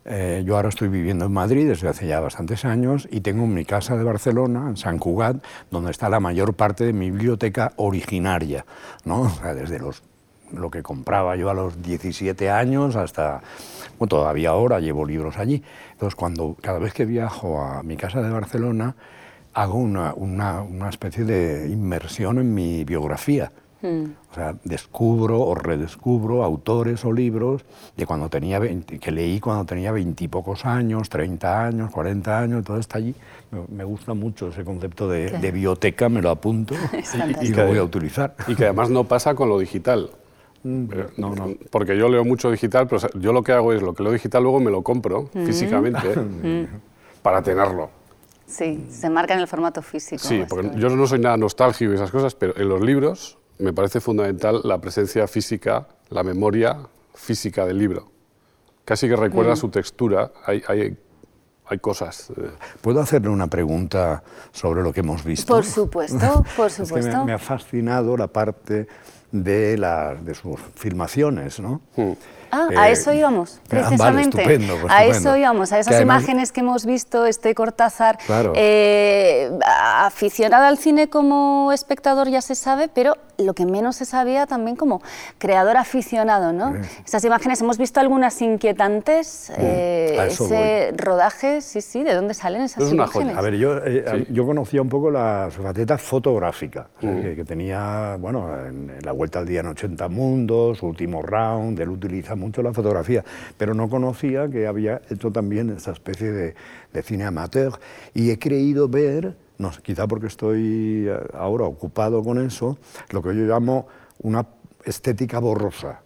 eh, yo ahora estoy viviendo en Madrid desde hace ya bastantes años y tengo mi casa de Barcelona, en San Cugat, donde está la mayor parte de mi biblioteca originaria, ¿no? O sea, desde los lo que compraba yo a los 17 años hasta, bueno, todavía ahora llevo libros allí. Entonces, cuando, cada vez que viajo a mi casa de Barcelona, hago una, una, una especie de inmersión en mi biografía. Mm. O sea, descubro o redescubro autores o libros de cuando tenía 20, que leí cuando tenía veintipocos años, 30 años, 40 años, todo está allí. Me- gusta mucho ese concepto de, de biblioteca, me lo apunto y, que- lo voy a utilizar. Y que además no pasa con lo digital. Eh, Porque yo leo mucho digital, pero yo lo que hago es lo que leo digital luego me lo compro Mm. físicamente Mm. para tenerlo. Sí, se marca en el formato físico. Sí, porque yo no soy nada nostálgico y esas cosas, pero en los libros me parece fundamental la presencia física, la memoria física del libro. Casi que recuerda Mm. su textura, hay, hay, hay cosas. eh, ¿Puedo hacerle una pregunta sobre lo que hemos visto? Por supuesto, por Es que me- supuesto. me, ha fascinado la parte de, la- de sus filmaciones, ¿no? Ah, a Eh, eso íbamos, ah, vale, precisamente. estupendo, pues a estupendo. eso íbamos, a esas Que además- imágenes que hemos visto, este Cortázar. Claro. eh, aficionada al cine como espectador ya se sabe, pero lo que menos se sabía también como creador aficionado, ¿no? Esas imágenes, hemos visto algunas inquietantes, eh, a eso ese rodaje, sí, sí, ¿de dónde salen esas imágenes? A ver, yo, eh, yo conocía un poco la, su faceta fotográfica, o sea, Mm. que, que tenía, bueno, en, en La Vuelta al Día en 80 Mundos, último round, él utiliza mucho la fotografía, pero no conocía que había hecho también esta especie de, de cine amateur y he creído ver, no sé, quizá porque estoy eh, ahora ocupado con eso, lo que yo llamo una estética borrosa.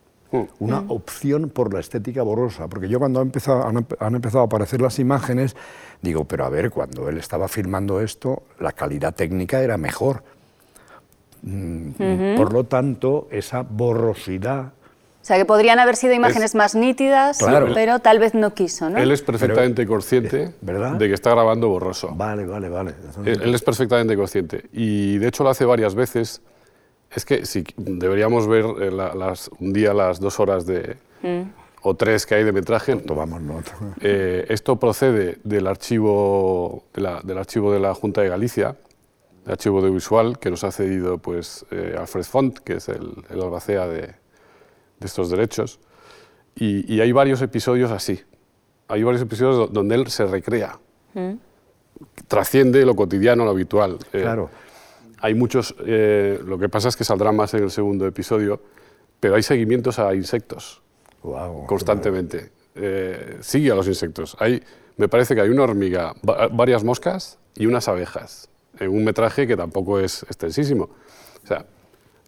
Una Mm. opción por la estética borrosa, porque yo cuando ha empezado- han, han empezado a aparecer las imágenes, digo, pero a ver, cuando él estaba filmando esto, la calidad técnica era mejor. Mm, Ujú. Por lo tanto, esa borrosidad O sea, que podrían haber sido imágenes más nítidas, Claro. pero tal vez no quiso, ¿no? Él es perfectamente consciente de que está grabando borroso. Vale, vale, vale. Él, él es perfectamente consciente. Y de hecho lo hace varias veces. Es que si deberíamos ver eh, la- las, un día las dos horas de, Mm. o tres que hay de metraje. Tomamos nota. Eh, esto procede del archivo de la, del archivo de la Junta de Galicia, el archivo audiovisual que nos ha cedido pues, eh, Alfred Font, que es el, el albacea de, de estos derechos. Y, y hay varios episodios así. Hay varios episodios do- donde él se recrea, Mm. trasciende lo cotidiano, lo habitual. Eh, Claro. Hay muchos, eh, lo que pasa es que saldrá más en el segundo episodio, pero hay seguimientos a insectos constantemente. Eh, sigue a los insectos. Hay, me parece que hay una hormiga, va- varias moscas y unas abejas, en un metraje que tampoco es extensísimo. O sea,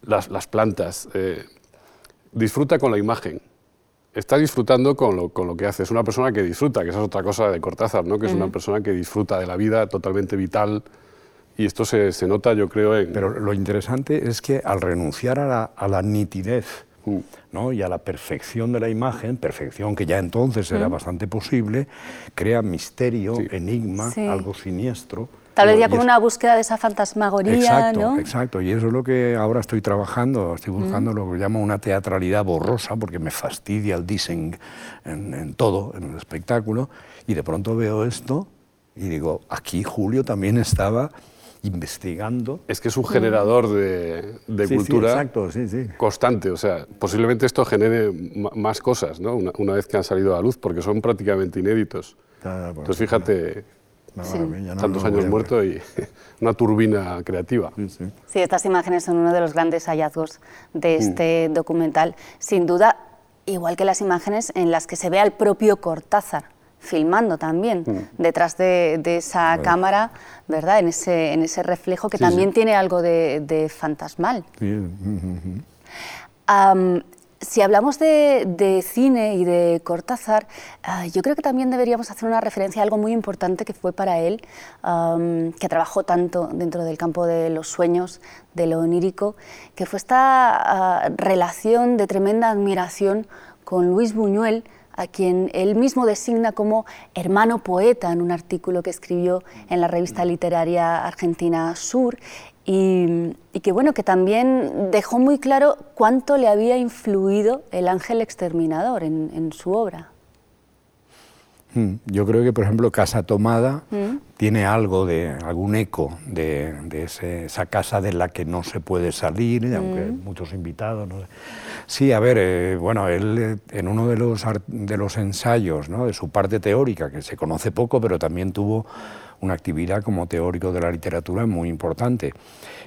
las, las plantas. eh, disfruta con la imagen. Está disfrutando con lo, con lo que hace. Es una persona que disfruta, que esa es otra cosa de Cortázar, ¿no? que es una persona que disfruta de la vida totalmente vital. Y esto se, se nota, yo creo, en... Pero lo interesante es que al renunciar a la, a la nitidez ¿no? y a la perfección de la imagen, perfección que ya entonces era Mm. bastante posible, crea misterio, enigma, Sí. algo siniestro. Tal vez ya como una búsqueda de esa fantasmagoría, Exacto, ¿no? exacto. Y eso es lo que ahora estoy trabajando. Estoy buscando lo que llamo una teatralidad borrosa, porque me fastidia el dissing en, en todo, en el espectáculo. Y de pronto veo esto y digo, aquí Julio también estaba investigando. Es que es un generador de, de Sí, sí, cultura exacto, sí, sí. constante. O sea, posiblemente esto genere más cosas, ¿no? Una, una vez que han salido a la luz, porque son prácticamente inéditos. Entonces, fíjate, Una maravilla, no, tantos no, años muerto y una turbina creativa. Sí, estas imágenes son uno de los grandes hallazgos de Mm. este documental. Sin duda, igual que las imágenes en las que se ve al propio Cortázar filmando también Mm. detrás de, de esa cámara, ¿verdad? En ese, en ese reflejo que Sí, también sí. tiene algo de, de fantasmal. Sí, si hablamos de, cine y de Cortázar, ah, yo creo que también deberíamos hacer una referencia a algo muy importante que fue para él, que trabajó tanto dentro del campo de los sueños, de lo onírico, que fue esta ah, relación de tremenda admiración con Luis Buñuel, a quien él mismo designa como hermano poeta en un artículo que escribió en la revista literaria argentina Sur y, y que bueno que también dejó muy claro cuánto le había influido el ángel exterminador en, en su obra. Mm, Yo creo que, por ejemplo, Casa Tomada Mm. tiene algo de algún eco de, de ese- esa casa de la que no se puede salir, aunque Mm. muchos invitados. no sé. Sí, a ver, eh, bueno, él eh, en uno de los, de los ensayos, ¿no? de su parte teórica, que se conoce poco, pero también tuvo una actividad como teórico de la literatura muy importante.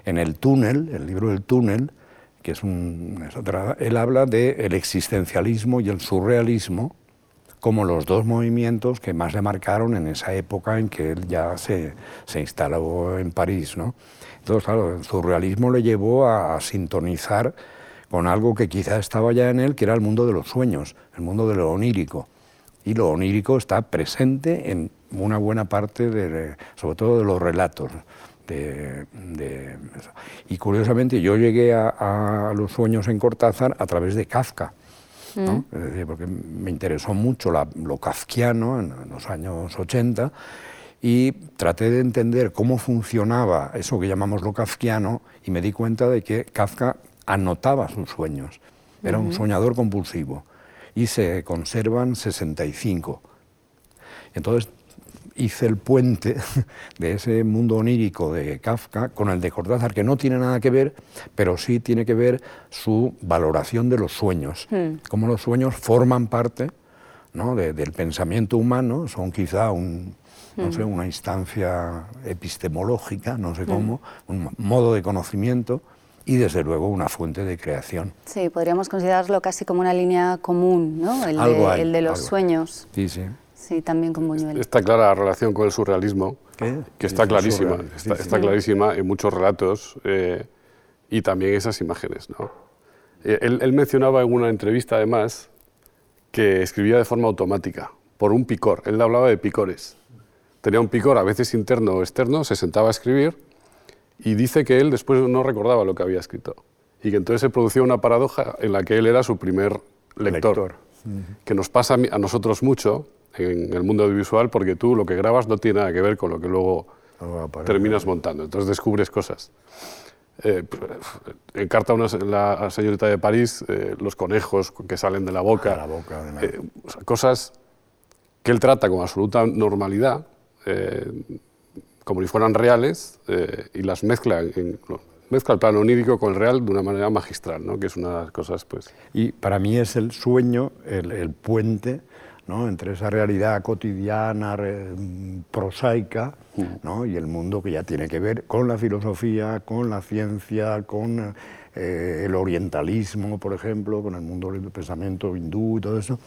En el túnel, el libro del túnel, que es un, él habla del existencialismo y el surrealismo como los dos movimientos que más le marcaron en esa época en que él ya se, se instaló en París. ¿no? Entonces, el surrealismo le llevó a, a sintonizar con algo que quizá estaba ya en él, que era el mundo de los sueños, el mundo de lo onírico. Y lo onírico está presente en una buena parte, de, sobre todo de los relatos. de- de y curiosamente yo llegué a, a los sueños en Cortázar a través de Kafka. ¿no? Es decir, porque me interesó mucho la- lo kafkiano en, en los años 80 y traté de entender cómo funcionaba eso que llamamos lo kafkiano y me di cuenta de que Kafka anotaba sus sueños. Era un soñador compulsivo y se conservan 65. Entonces hice el puente de ese mundo onírico de Kafka con el de Cortázar, que no tiene nada que ver, pero sí tiene que ver su valoración de los sueños, Hmm. cómo los sueños forman parte ¿no? de- del pensamiento humano, son quizá un, no Hmm. sé, una instancia epistemológica, no sé Hmm. cómo, un modo de conocimiento y desde luego una fuente de creación. Sí, podríamos considerarlo casi como una línea común, ¿no? El, Algo de, hay, el de los algo. sueños. Sí, sí. Sí, también con Buñuel. Está clara la relación con el surrealismo, que está clarísima, está clarísima en muchos relatos eh, y también esas imágenes. ¿no? Eh, él, él mencionaba en una entrevista, además, que escribía de forma automática, por un picor. Él hablaba de picores. Tenía un picor, a veces interno o externo, se sentaba a escribir y dice que él después no recordaba lo que había escrito. Y que entonces se producía una paradoja en la que él era su primer lector. Que nos pasa a nosotros mucho en el mundo audiovisual porque tú lo que grabas no tiene nada que ver con lo que luego terminas montando. Entonces descubres cosas. Eh, en carta a una, la señorita de París, eh, los conejos que salen de la boca, eh, o sea, cosas que él trata con absoluta normalidad, eh, como si fueran reales, eh, y las mezcla, en- mezcla el plano onírico con el real de una manera magistral, ¿no? que es una de las cosas pues, Y para mí es el sueño, el, el puente ¿no? entre esa realidad cotidiana, re- mm, prosaica, ¿no? y el mundo que ya tiene que ver con la filosofía, con la ciencia, con eh, el orientalismo, por ejemplo, con el mundo del pensamiento hindú y todo eso.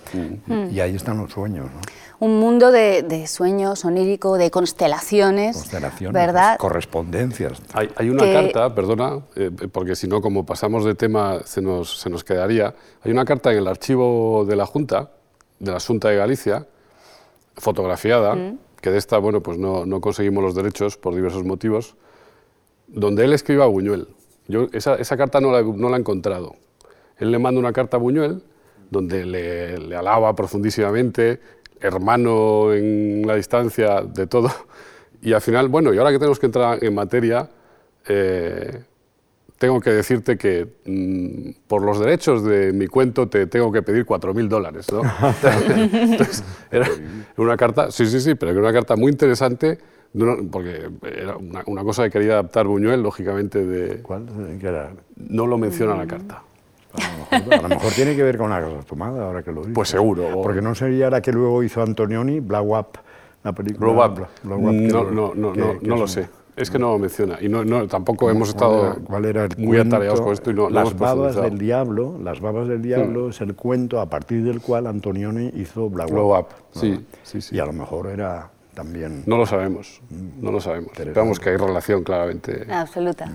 Mm. Y ahí están los sueños, ¿no? Un mundo de, de sueños onírico, de constelaciones, Constelaciones, ¿verdad? correspondencias. Hay, hay una Que- carta, perdona, eh, porque si no, como pasamos de tema, se nos, se nos quedaría. Hay una carta en el archivo de la Junta, de la Junta de Galicia, fotografiada, Mm. que de esta, bueno, pues no, no conseguimos los derechos por diversos motivos, donde él escribe a Buñuel. Yo esa, esa carta no la, he- no la he encontrado. Él le manda una carta a Buñuel donde le, le alaba profundísimamente, hermano en la distancia de todo. Y al final, bueno, y ahora que tenemos que entrar en materia, eh, tengo que decirte que mm, por los derechos de mi cuento te tengo que pedir 4.000 dólares. ¿no? Entonces, era una carta, sí, sí, sí, pero era una carta muy interesante, porque era una, una cosa que quería adaptar Buñuel, lógicamente, de... ¿Cuál? ¿Qué era? No lo menciona la carta. A lo mejor tiene que ver con la cosa tomada, ahora que lo dices. Pues seguro. Porque no sería la que luego hizo Antonioni, Blow Up, la película. Blow Up. Blow- Up, no, lo- no, no, que- no, que no lo sé. Es que no lo menciona. Y no, no, tampoco ¿Cuál hemos era- estado cuál era el muy cuento? atareados con esto y no, no Las babas del diablo, Las babas del diablo es el cuento a partir del cual Antonioni hizo Blow, Blow Up, ¿no? sí, sí, sí. Y a lo mejor era también... No lo sabemos, no lo sabemos. Esperamos que hay relación claramente. Absoluta.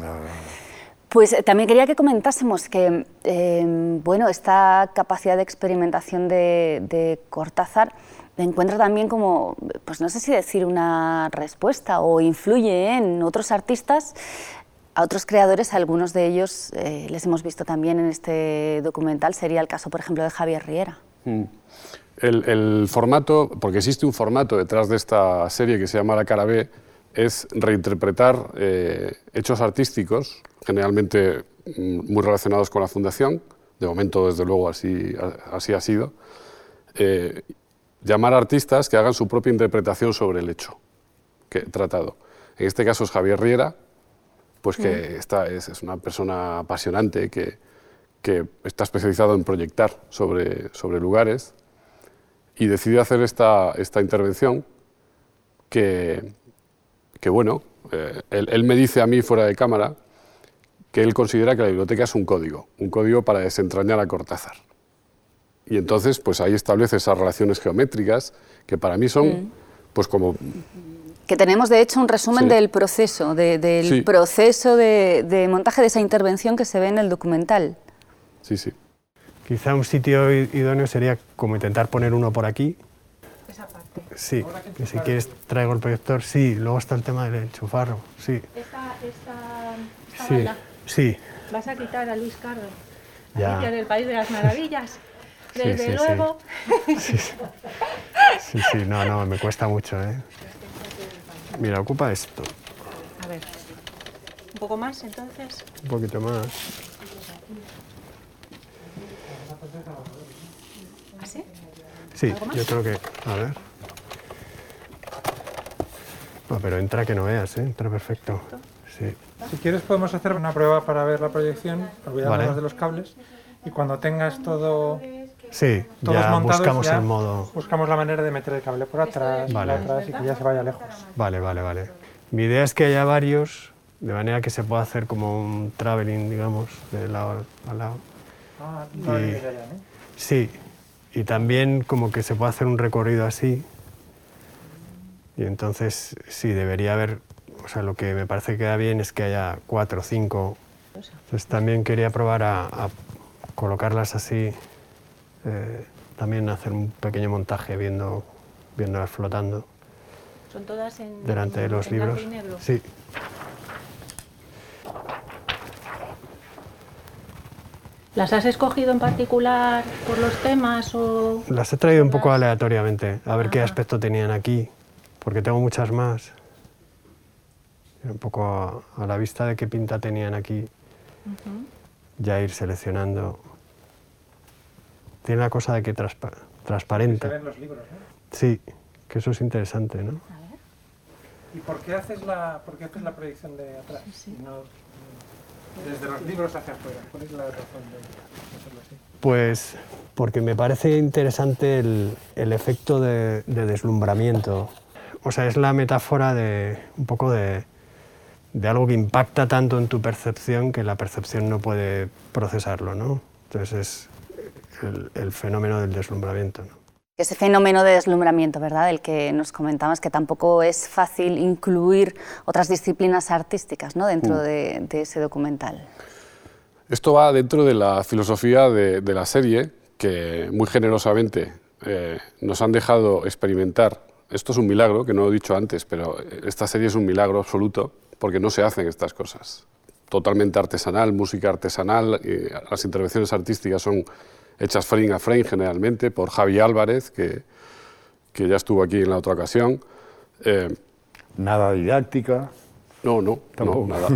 Pues eh, también quería que comentásemos que, eh, bueno, esta capacidad de experimentación de, de Cortázar encuentra también como, pues no sé si decir una respuesta o influye en otros artistas, a otros creadores, algunos de ellos eh, les hemos visto también en este documental, sería el caso, por ejemplo, de Javier Riera. Mm. El, el formato, porque existe un formato detrás de esta serie que se llama La cara B, es reinterpretar eh, hechos artísticos, generalmente mm, muy relacionados con la fundación, de momento desde luego así, así ha sido, eh, llamar a artistas que hagan su propia interpretación sobre el hecho que tratado. En este caso es Javier Riera, pues que Mm. es una persona apasionante que, que está especializado en proyectar sobre, sobre lugares y decidió hacer esta, esta intervención que, que bueno, eh, él, él me dice a mí fuera de cámara que él considera que la biblioteca es un código, un código para desentrañar a Cortázar. Y entonces, pues ahí establece esas relaciones geométricas que para mí son, Mm. pues como Que tenemos, de hecho, un resumen Sí. del proceso, de- del Sí. proceso de, de montaje de esa intervención que se ve en el documental. Sí, sí. Quizá un sitio idóneo sería como intentar poner uno por aquí. Esa parte. Sí, y si quieres traigo el proyector. Sí, luego está el tema del enchufarro. Sí, Esta, esta, esta sí, bala, sí. vas a quitar a Luis Cardo. Ya. Alicia del País de las Maravillas. Desde sí, sí. luego. Sí, sí. Sí, sí, no, no, me cuesta mucho, ¿eh? Mira, ocupa esto, A ver. Un poco más entonces. un poquito más. ¿Así? Sí, ¿Algo más? yo creo que. A ver. No, pero entra que no veas, ¿eh? Entra perfecto. Sí. Si quieres podemos hacer una prueba para ver la proyección, olvidándonos Vale. de los cables, y cuando tengas todo, Sí, todos ya montados, buscamos ya el modo. buscamos la manera de meter el cable por atrás, Vale. por atrás y que ya se vaya lejos. Vale, vale, vale. Mi idea es que haya varios, de manera que se pueda hacer como un traveling, digamos, de lado a lado. Ah, no ¿no? Sí, y también como que se puede hacer un recorrido así. Y entonces sí, debería haber, o sea, lo que me parece que queda bien es que haya cuatro o cinco. Entonces también quería probar a, a colocarlas así, eh, también hacer un pequeño montaje viendo, viéndolas flotando Son todas en. delante de los en libros. Sí. ¿Las has escogido en particular por los temas o.? Las he traído un poco aleatoriamente, a ver qué aspecto tenían aquí, porque tengo muchas más. Un poco a, a la vista de qué pinta tenían aquí, ya ir seleccionando. Tiene la cosa de que transpa- Se transparenta. ven los libros, ¿no? Sí, que eso es interesante, ¿no? ¿Y por qué haces la, por qué haces la proyección de atrás? y no mm, desde los libros hacia afuera. ¿Cuál es la razón de hacerlo así? Pues porque me parece interesante el, el efecto de, de deslumbramiento. O sea, es la metáfora de un poco de, de algo que impacta tanto en tu percepción que la percepción no puede procesarlo, ¿no? Entonces es el, el fenómeno del deslumbramiento. ¿no? Ese fenómeno de deslumbramiento, ¿verdad? Del que nos comentabas que tampoco es fácil incluir otras disciplinas artísticas ¿no? dentro Mm. de, de ese documental. Esto va dentro de la filosofía de, de la serie, que muy generosamente eh, nos han dejado experimentar. Esto es un milagro, que no lo he dicho antes, pero esta serie es un milagro absoluto, porque no se hacen estas cosas. Totalmente artesanal, música artesanal, y las intervenciones artísticas son hechas frame a frame generalmente por Javi Álvarez, que, que ya estuvo aquí en la otra ocasión. Eh, Nada didáctica. no, no, Tampoco. no, nada.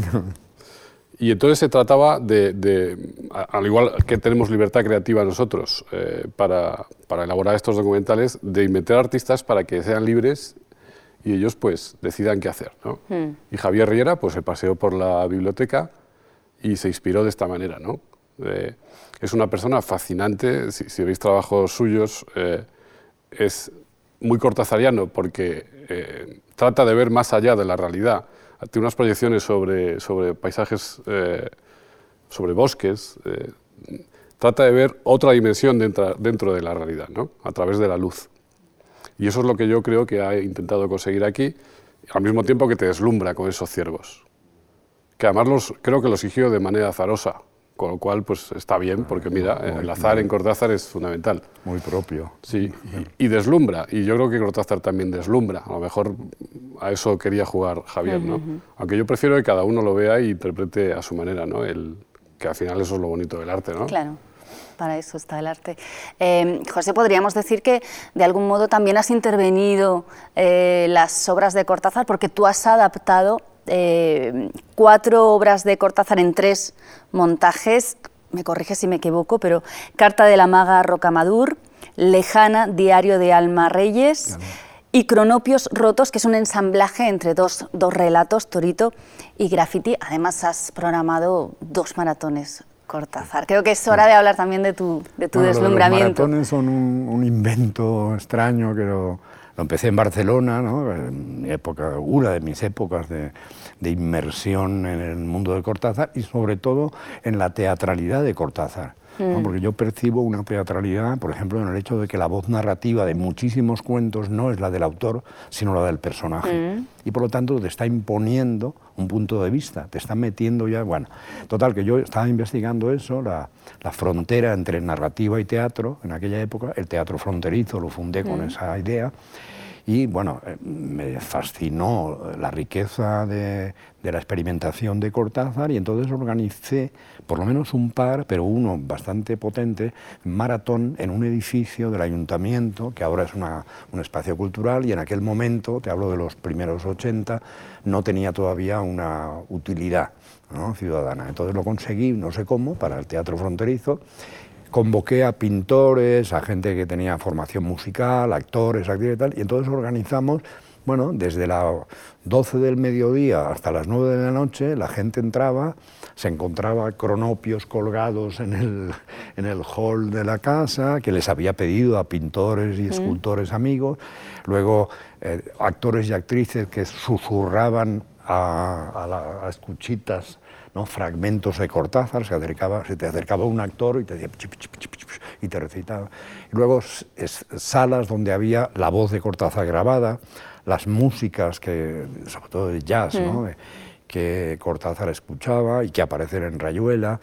Y entonces se trataba de, al igual que tenemos libertad creativa nosotros eh, para, para elaborar estos documentales, de inventar artistas para que sean libres y ellos pues decidan qué hacer. ¿no? Hmm. Y Javier Riera pues se paseó por la biblioteca y se inspiró de esta manera. ¿no? Eh, es una persona fascinante, si, si veis trabajos suyos, eh, es muy cortazariano porque eh, trata de ver más allá de la realidad. Tiene unas proyecciones sobre, sobre paisajes, sobre bosques. trata de ver otra dimensión dentro, dentro de la realidad, ¿no? a través de la luz. Y eso es lo que yo creo que ha intentado conseguir aquí, al mismo tiempo que te deslumbra con esos ciervos. Que además los, creo que los eligió de manera azarosa, con lo cual pues está bien, porque mira, el azar en Cortázar es fundamental. Muy propio. Sí, y, y deslumbra, y yo creo que Cortázar también deslumbra. A lo mejor a eso quería jugar Javier, ¿no? Aunque yo prefiero que cada uno lo vea y interprete a su manera, ¿no? El, que al final eso es lo bonito del arte, ¿no? Claro, para eso está el arte. Eh, José, podríamos decir que de algún modo también has intervenido eh, las obras de Cortázar porque tú has adaptado eh, cuatro obras de Cortázar en tres montajes, me corrige si me equivoco, pero Carta de la Maga Rocamadur, Lejana, Diario de Alma Reyes y Cronopios Rotos, que es un ensamblaje entre dos, dos relatos, Torito y Graffiti. Además, has programado dos maratones Cortázar. Creo que es hora de hablar también de tu, de tu Bueno, lo de deslumbramiento. Los maratones son un, un invento extraño que lo, Lo empecé en Barcelona, ¿no? en mi época, una de mis épocas de, de inmersión en el mundo de Cortázar y sobre todo en la teatralidad de Cortázar. ¿no? Mm. Porque yo percibo una teatralidad, por ejemplo, en el hecho de que la voz narrativa de muchísimos cuentos no es la del autor, sino la del personaje. Mm. Y por lo tanto te está imponiendo un punto de vista, te está metiendo ya, bueno, total que yo estaba investigando eso, la, la frontera entre narrativa y teatro en aquella época, el teatro fronterizo lo fundé con Mm. esa idea, y bueno, eh, me fascinó la riqueza de, de la experimentación de Cortázar y entonces organicé por lo menos un par, pero uno bastante potente, maratón en un edificio del ayuntamiento, que ahora es una- un espacio cultural y en aquel momento, te hablo de los primeros 80, no tenía todavía una utilidad ¿no? ciudadana. Entonces lo conseguí, no sé cómo, para el Teatro Fronterizo convoqué a pintores, a gente que tenía formación musical, actores, actrices y tal, y entonces organizamos, bueno, desde las 12 del mediodía hasta las 9 de la noche, la gente entraba, se encontraba cronopios colgados en el, en el hall de la casa, que les había pedido a pintores y escultores amigos, luego eh, actores y actrices que susurraban a, a la- a escuchitas ¿no? fragmentos de Cortázar, se, acercaba, se te acercaba un actor y te decía y te recitaba. Y luego es- salas donde había la voz de Cortázar grabada, las músicas, que, sobre todo de jazz, ¿no? Mm. Que Cortázar escuchaba y que aparecen en Rayuela,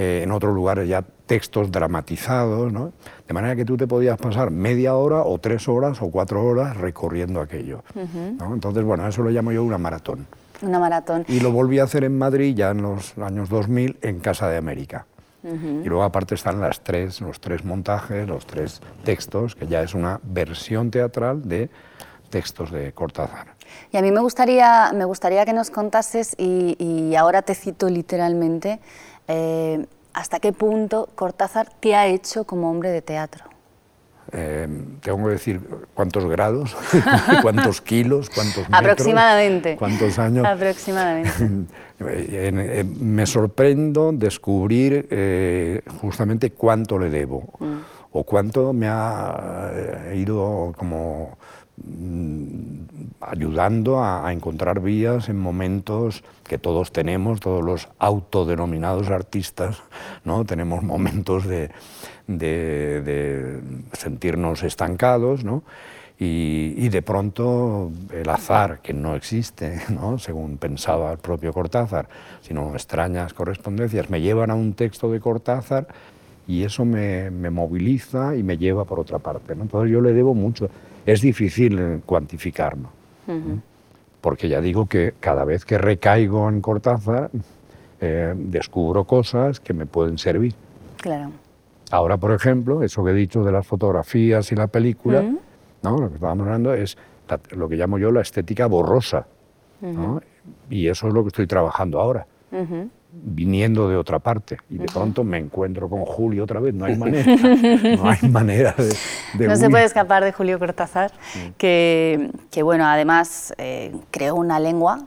eh, en otros lugares ya textos dramatizados, ¿no? de manera que tú te podías pasar media hora o tres horas o cuatro horas recorriendo aquello. Ujú. ¿no? Entonces, bueno, eso lo llamo yo una maratón. Una maratón. Y lo volví a hacer en Madrid ya en los años 2000 en Casa de América. Ujú. Y luego aparte están las tres, los tres montajes, los tres textos, que ya es una versión teatral de textos de Cortázar. Y a mí me gustaría, me gustaría que nos contases, y, y ahora te cito literalmente, eh, hasta qué punto Cortázar te ha hecho como hombre de teatro. Eh, tengo que decir cuántos grados, cuántos kilos, cuántos metros, Aproximadamente. cuántos años. Aproximadamente. En- en- me sorprendo descubrir eh, justamente cuánto le debo Mm. o cuánto me ha eh, ido como ayudando a, a encontrar vías en momentos que todos tenemos, todos los autodenominados artistas, ¿no? tenemos momentos de, de- de sentirnos estancados, ¿no? y, y de pronto el azar, que no existe, ¿no? según pensaba el propio Cortázar, sino extrañas correspondencias, me llevan a un texto de Cortázar y eso me, me moviliza y me lleva por otra parte. Entonces yo le debo mucho. Es difícil cuantificarlo, porque ya digo que cada vez que recaigo en Cortázar, eh, descubro cosas que me pueden servir. Claro. Ahora, por ejemplo, eso que he dicho de las fotografías y la película. ¿no? lo que estábamos hablando es la- lo que llamo yo la estética borrosa. Y eso es lo que estoy trabajando ahora, Ujú. Viniendo de otra parte. Y de pronto me encuentro con Julio otra vez, no hay manera, no hay manera de, de No se huir. puede escapar de Julio Cortázar, que, que, bueno, además eh, creó una lengua,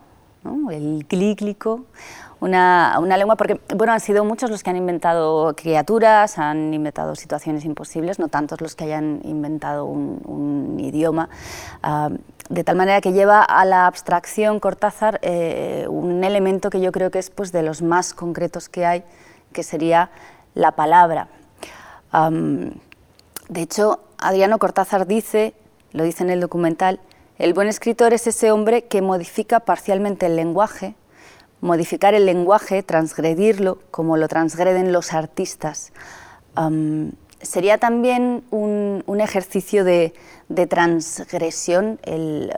¿no? el clíclico, una, lengua, porque bueno, han sido muchos los que han inventado criaturas, han inventado situaciones imposibles, no tantos los que hayan inventado un, idioma. de tal manera que lleva a la abstracción Cortázar eh, un elemento que yo creo que es pues, de los más concretos que hay, que sería la palabra. De hecho, Adriano Cortázar dice, lo dice en el documental, el buen escritor es ese hombre que modifica parcialmente el lenguaje, modificar el lenguaje, transgredirlo, como lo transgreden los artistas. Sería también un, un ejercicio de, de transgresión el,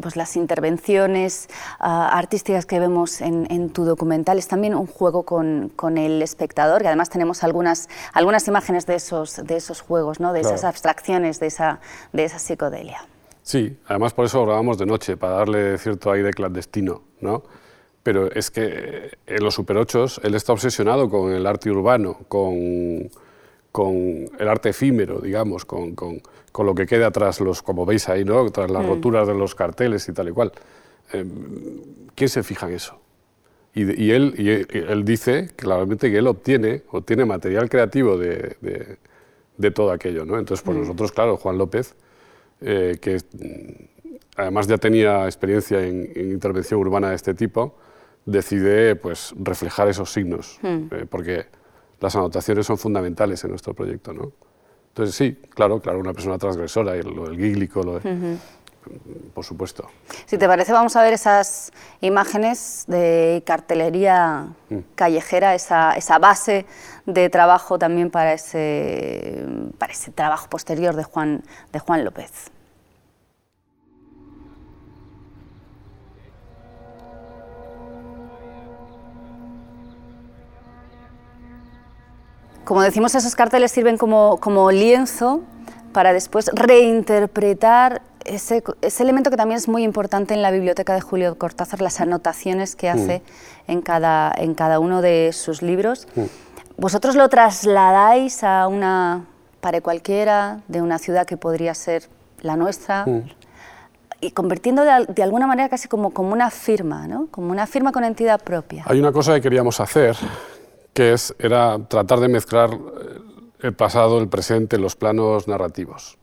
pues las intervenciones ah, artísticas que vemos en, en tu documental es también un juego con, con el espectador, que además tenemos algunas, algunas imágenes de esos, de esos juegos, ¿no? de esas abstracciones, de esa, de esa psicodelia. Sí, además por eso grabamos de noche, para darle cierto aire clandestino, ¿no? Pero es que en los Super 8 él está obsesionado con el arte urbano, con, con el arte efímero, digamos, con, con- con lo que queda tras los, como veis ahí, ¿no? Tras las Mm. roturas de los carteles y tal y cual. Eh, ¿Quién se fija en eso? Y, él, y él, dice claramente que él obtiene, obtiene material creativo de, de- de todo aquello, ¿no? Entonces, pues Mm. nosotros, claro, Juan López eh, que mm, además ya tenía experiencia en, en, intervención urbana de este tipo, decide pues, reflejar esos signos, Hmm. eh, porque las anotaciones son fundamentales en nuestro proyecto. ¿no? Entonces sí, claro, claro, una persona transgresora, y lo del gíglico, lo de- por supuesto. Si te parece, vamos a ver esas imágenes de cartelería Mm. callejera, esa, esa base de trabajo también para ese, para ese trabajo posterior de Juan, de Juan López. Como decimos, esos carteles sirven como, como lienzo para después reinterpretar ese, ese elemento que también es muy importante en la biblioteca de Julio Cortázar, las anotaciones que hace en, cada, en cada uno de sus libros. ¿Vosotros lo trasladáis a una pared cualquiera de una ciudad que podría ser la nuestra? Y convirtiendo de, de alguna manera casi como, como una firma, ¿no? Como una firma con entidad propia. Hay una cosa que queríamos hacer, que es, era tratar de mezclar eh, el pasado, el presente, los planos narrativos,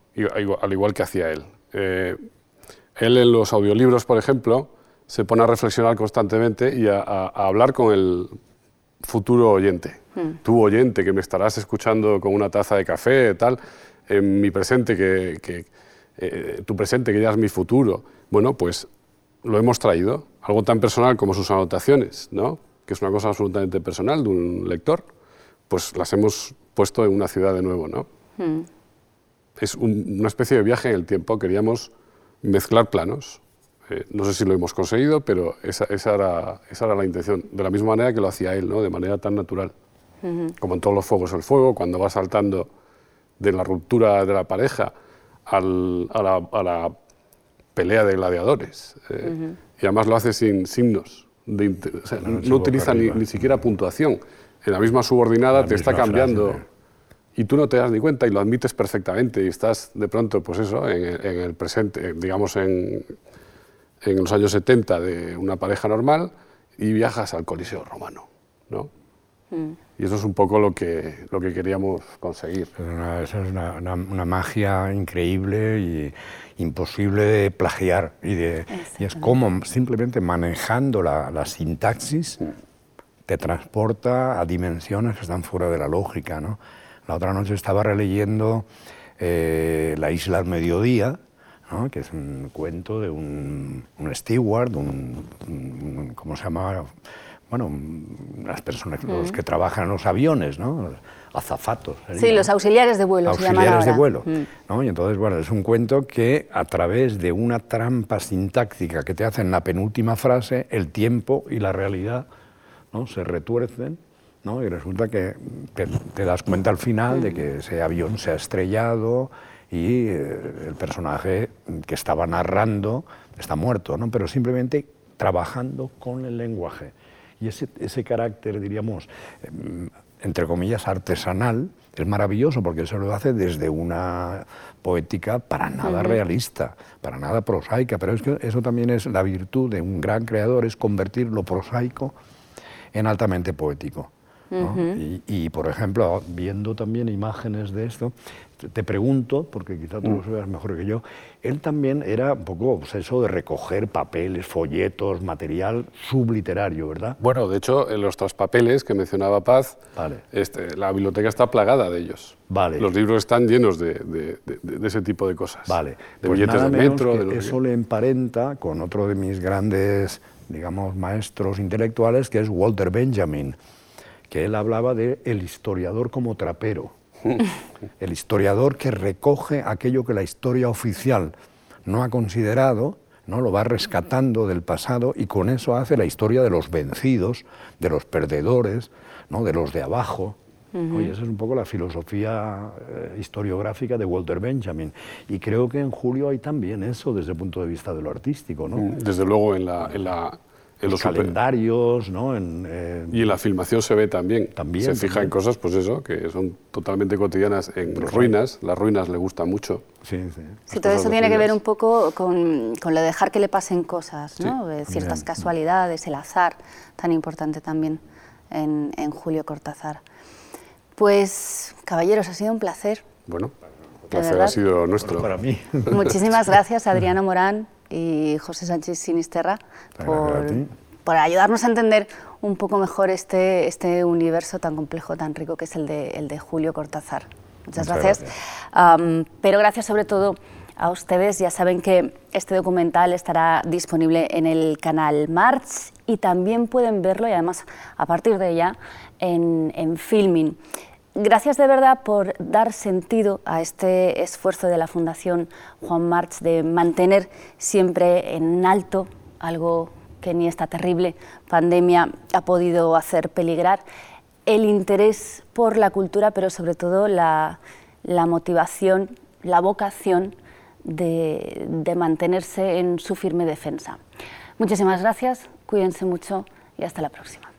al igual que hacía él. Eh, él en los audiolibros, por ejemplo, se pone a reflexionar constantemente y a, a- a hablar con el futuro oyente. Tú, oyente, que me estarás escuchando con una taza de café, tal, en mi presente, que, que, eh, tu presente, que ya es mi futuro. Bueno, pues lo hemos traído, algo tan personal como sus anotaciones, ¿no? Que es una cosa absolutamente personal de un lector, pues las hemos puesto en una ciudad de nuevo. ¿no? Mm. Es un- una especie de viaje en el tiempo, queríamos mezclar planos. Eh, no sé si lo hemos conseguido, pero esa, esa era, esa era la intención, de la misma manera que lo hacía él, ¿no? de manera tan natural. Ujú. Como en todos los fuegos el fuego, cuando va saltando de la ruptura de la pareja al- a, la, a la pelea de gladiadores. eh, Ujú. Y además lo hace sin signos, de inte- o sea, noche no utiliza ni, ni siquiera puntuación. En la misma subordinada La te está cambiando frase, y tú no te das ni cuenta y lo admites perfectamente y estás de pronto, pues eso, en, el- en el presente, eh, digamos en, en los años 70 de una pareja normal y viajas al Coliseo romano, ¿no? Mm. Y eso es un poco lo que, lo que queríamos conseguir. Es una, esa es una, una- una magia increíble y imposible de plagiar. Y, de, y es como simplemente manejando la, la sintaxis te transporta a dimensiones que están fuera de la lógica. ¿no? La otra noche estaba releyendo eh, La isla al mediodía, ¿no? que es un cuento de un, un steward, un, un- ¿cómo se llama? Bueno, un- las personas los Mm. que trabajan en los aviones, ¿no? azafatos. sería, Sí, los auxiliares de vuelo se auxiliares de ahora. vuelo. Mm. ¿no? Y entonces, bueno, es un cuento que a través de una trampa sintáctica que te hace en la penúltima frase, el tiempo y la realidad ¿no? se retuercen. ¿no? Y resulta que te, te das cuenta al final de que ese avión se ha estrellado y eh, el personaje que estaba narrando está muerto, ¿no? pero simplemente trabajando con el lenguaje. Y ese, ese carácter, diríamos, em, entre comillas, artesanal, es maravilloso porque eso lo hace desde una poética para nada realista, para nada prosaica, pero es que eso también es la virtud de un gran creador, es convertir lo prosaico en altamente poético. ¿no? Ujú. y, y, por ejemplo, viendo también imágenes de esto, te- pregunto, porque quizá tú lo sabes mejor que yo, él también era un poco obseso de recoger papeles, folletos, material subliterario, ¿verdad? Bueno, de hecho, en los traspapeles que mencionaba Paz, este, la biblioteca está plagada de ellos. Vale. Los libros están llenos de, de- de- de ese tipo de cosas. Vale. De Pues billetes nada de menos metro. que eso le emparenta con otro de mis grandes, digamos, maestros intelectuales, que es Walter Benjamin, que él hablaba de el historiador como trapero. el historiador que recoge aquello que la historia oficial no ha considerado, no lo va rescatando del pasado y con eso hace la historia de los vencidos, de los perdedores, ¿no? de los de abajo. Ujú. Oye, esa es un poco la filosofía eh, historiográfica de Walter Benjamin. Y creo que en Julio hay también eso desde el punto de vista de lo artístico, ¿no? Desde luego en la... En la en Los super- calendarios, ¿no? En, eh, Y en la filmación se ve también. También, Se fija también. en cosas, pues eso, que son totalmente cotidianas. En ruinas, las ruinas le gustan mucho. Sí, sí. Sí, todo eso tiene que ver un poco con, con lo de dejar que le pasen cosas, ¿no? Sí. Ciertas Bien. casualidades, el azar, tan importante también en, en Julio Cortázar. Pues, caballeros, ha sido un placer. Bueno. placer ha sido nuestro. para mí. Muchísimas gracias, Adriano Morán y José Sánchez Sinisterra, por, por, ayudarnos a entender un poco mejor este, este universo tan complejo, tan rico que es el de, el de Julio Cortázar. Muchas, gracias. pero gracias sobre todo a ustedes. Ya saben que este documental estará disponible en el canal March y también pueden verlo y además a partir de ya en, en Filming. Gracias de verdad por dar sentido a este esfuerzo de la Fundación Juan March de mantener siempre en alto algo que ni esta terrible pandemia ha podido hacer peligrar, el interés por la cultura, pero sobre todo la, motivación, la vocación de, de mantenerse en su firme defensa. Muchísimas gracias, cuídense mucho y hasta la próxima.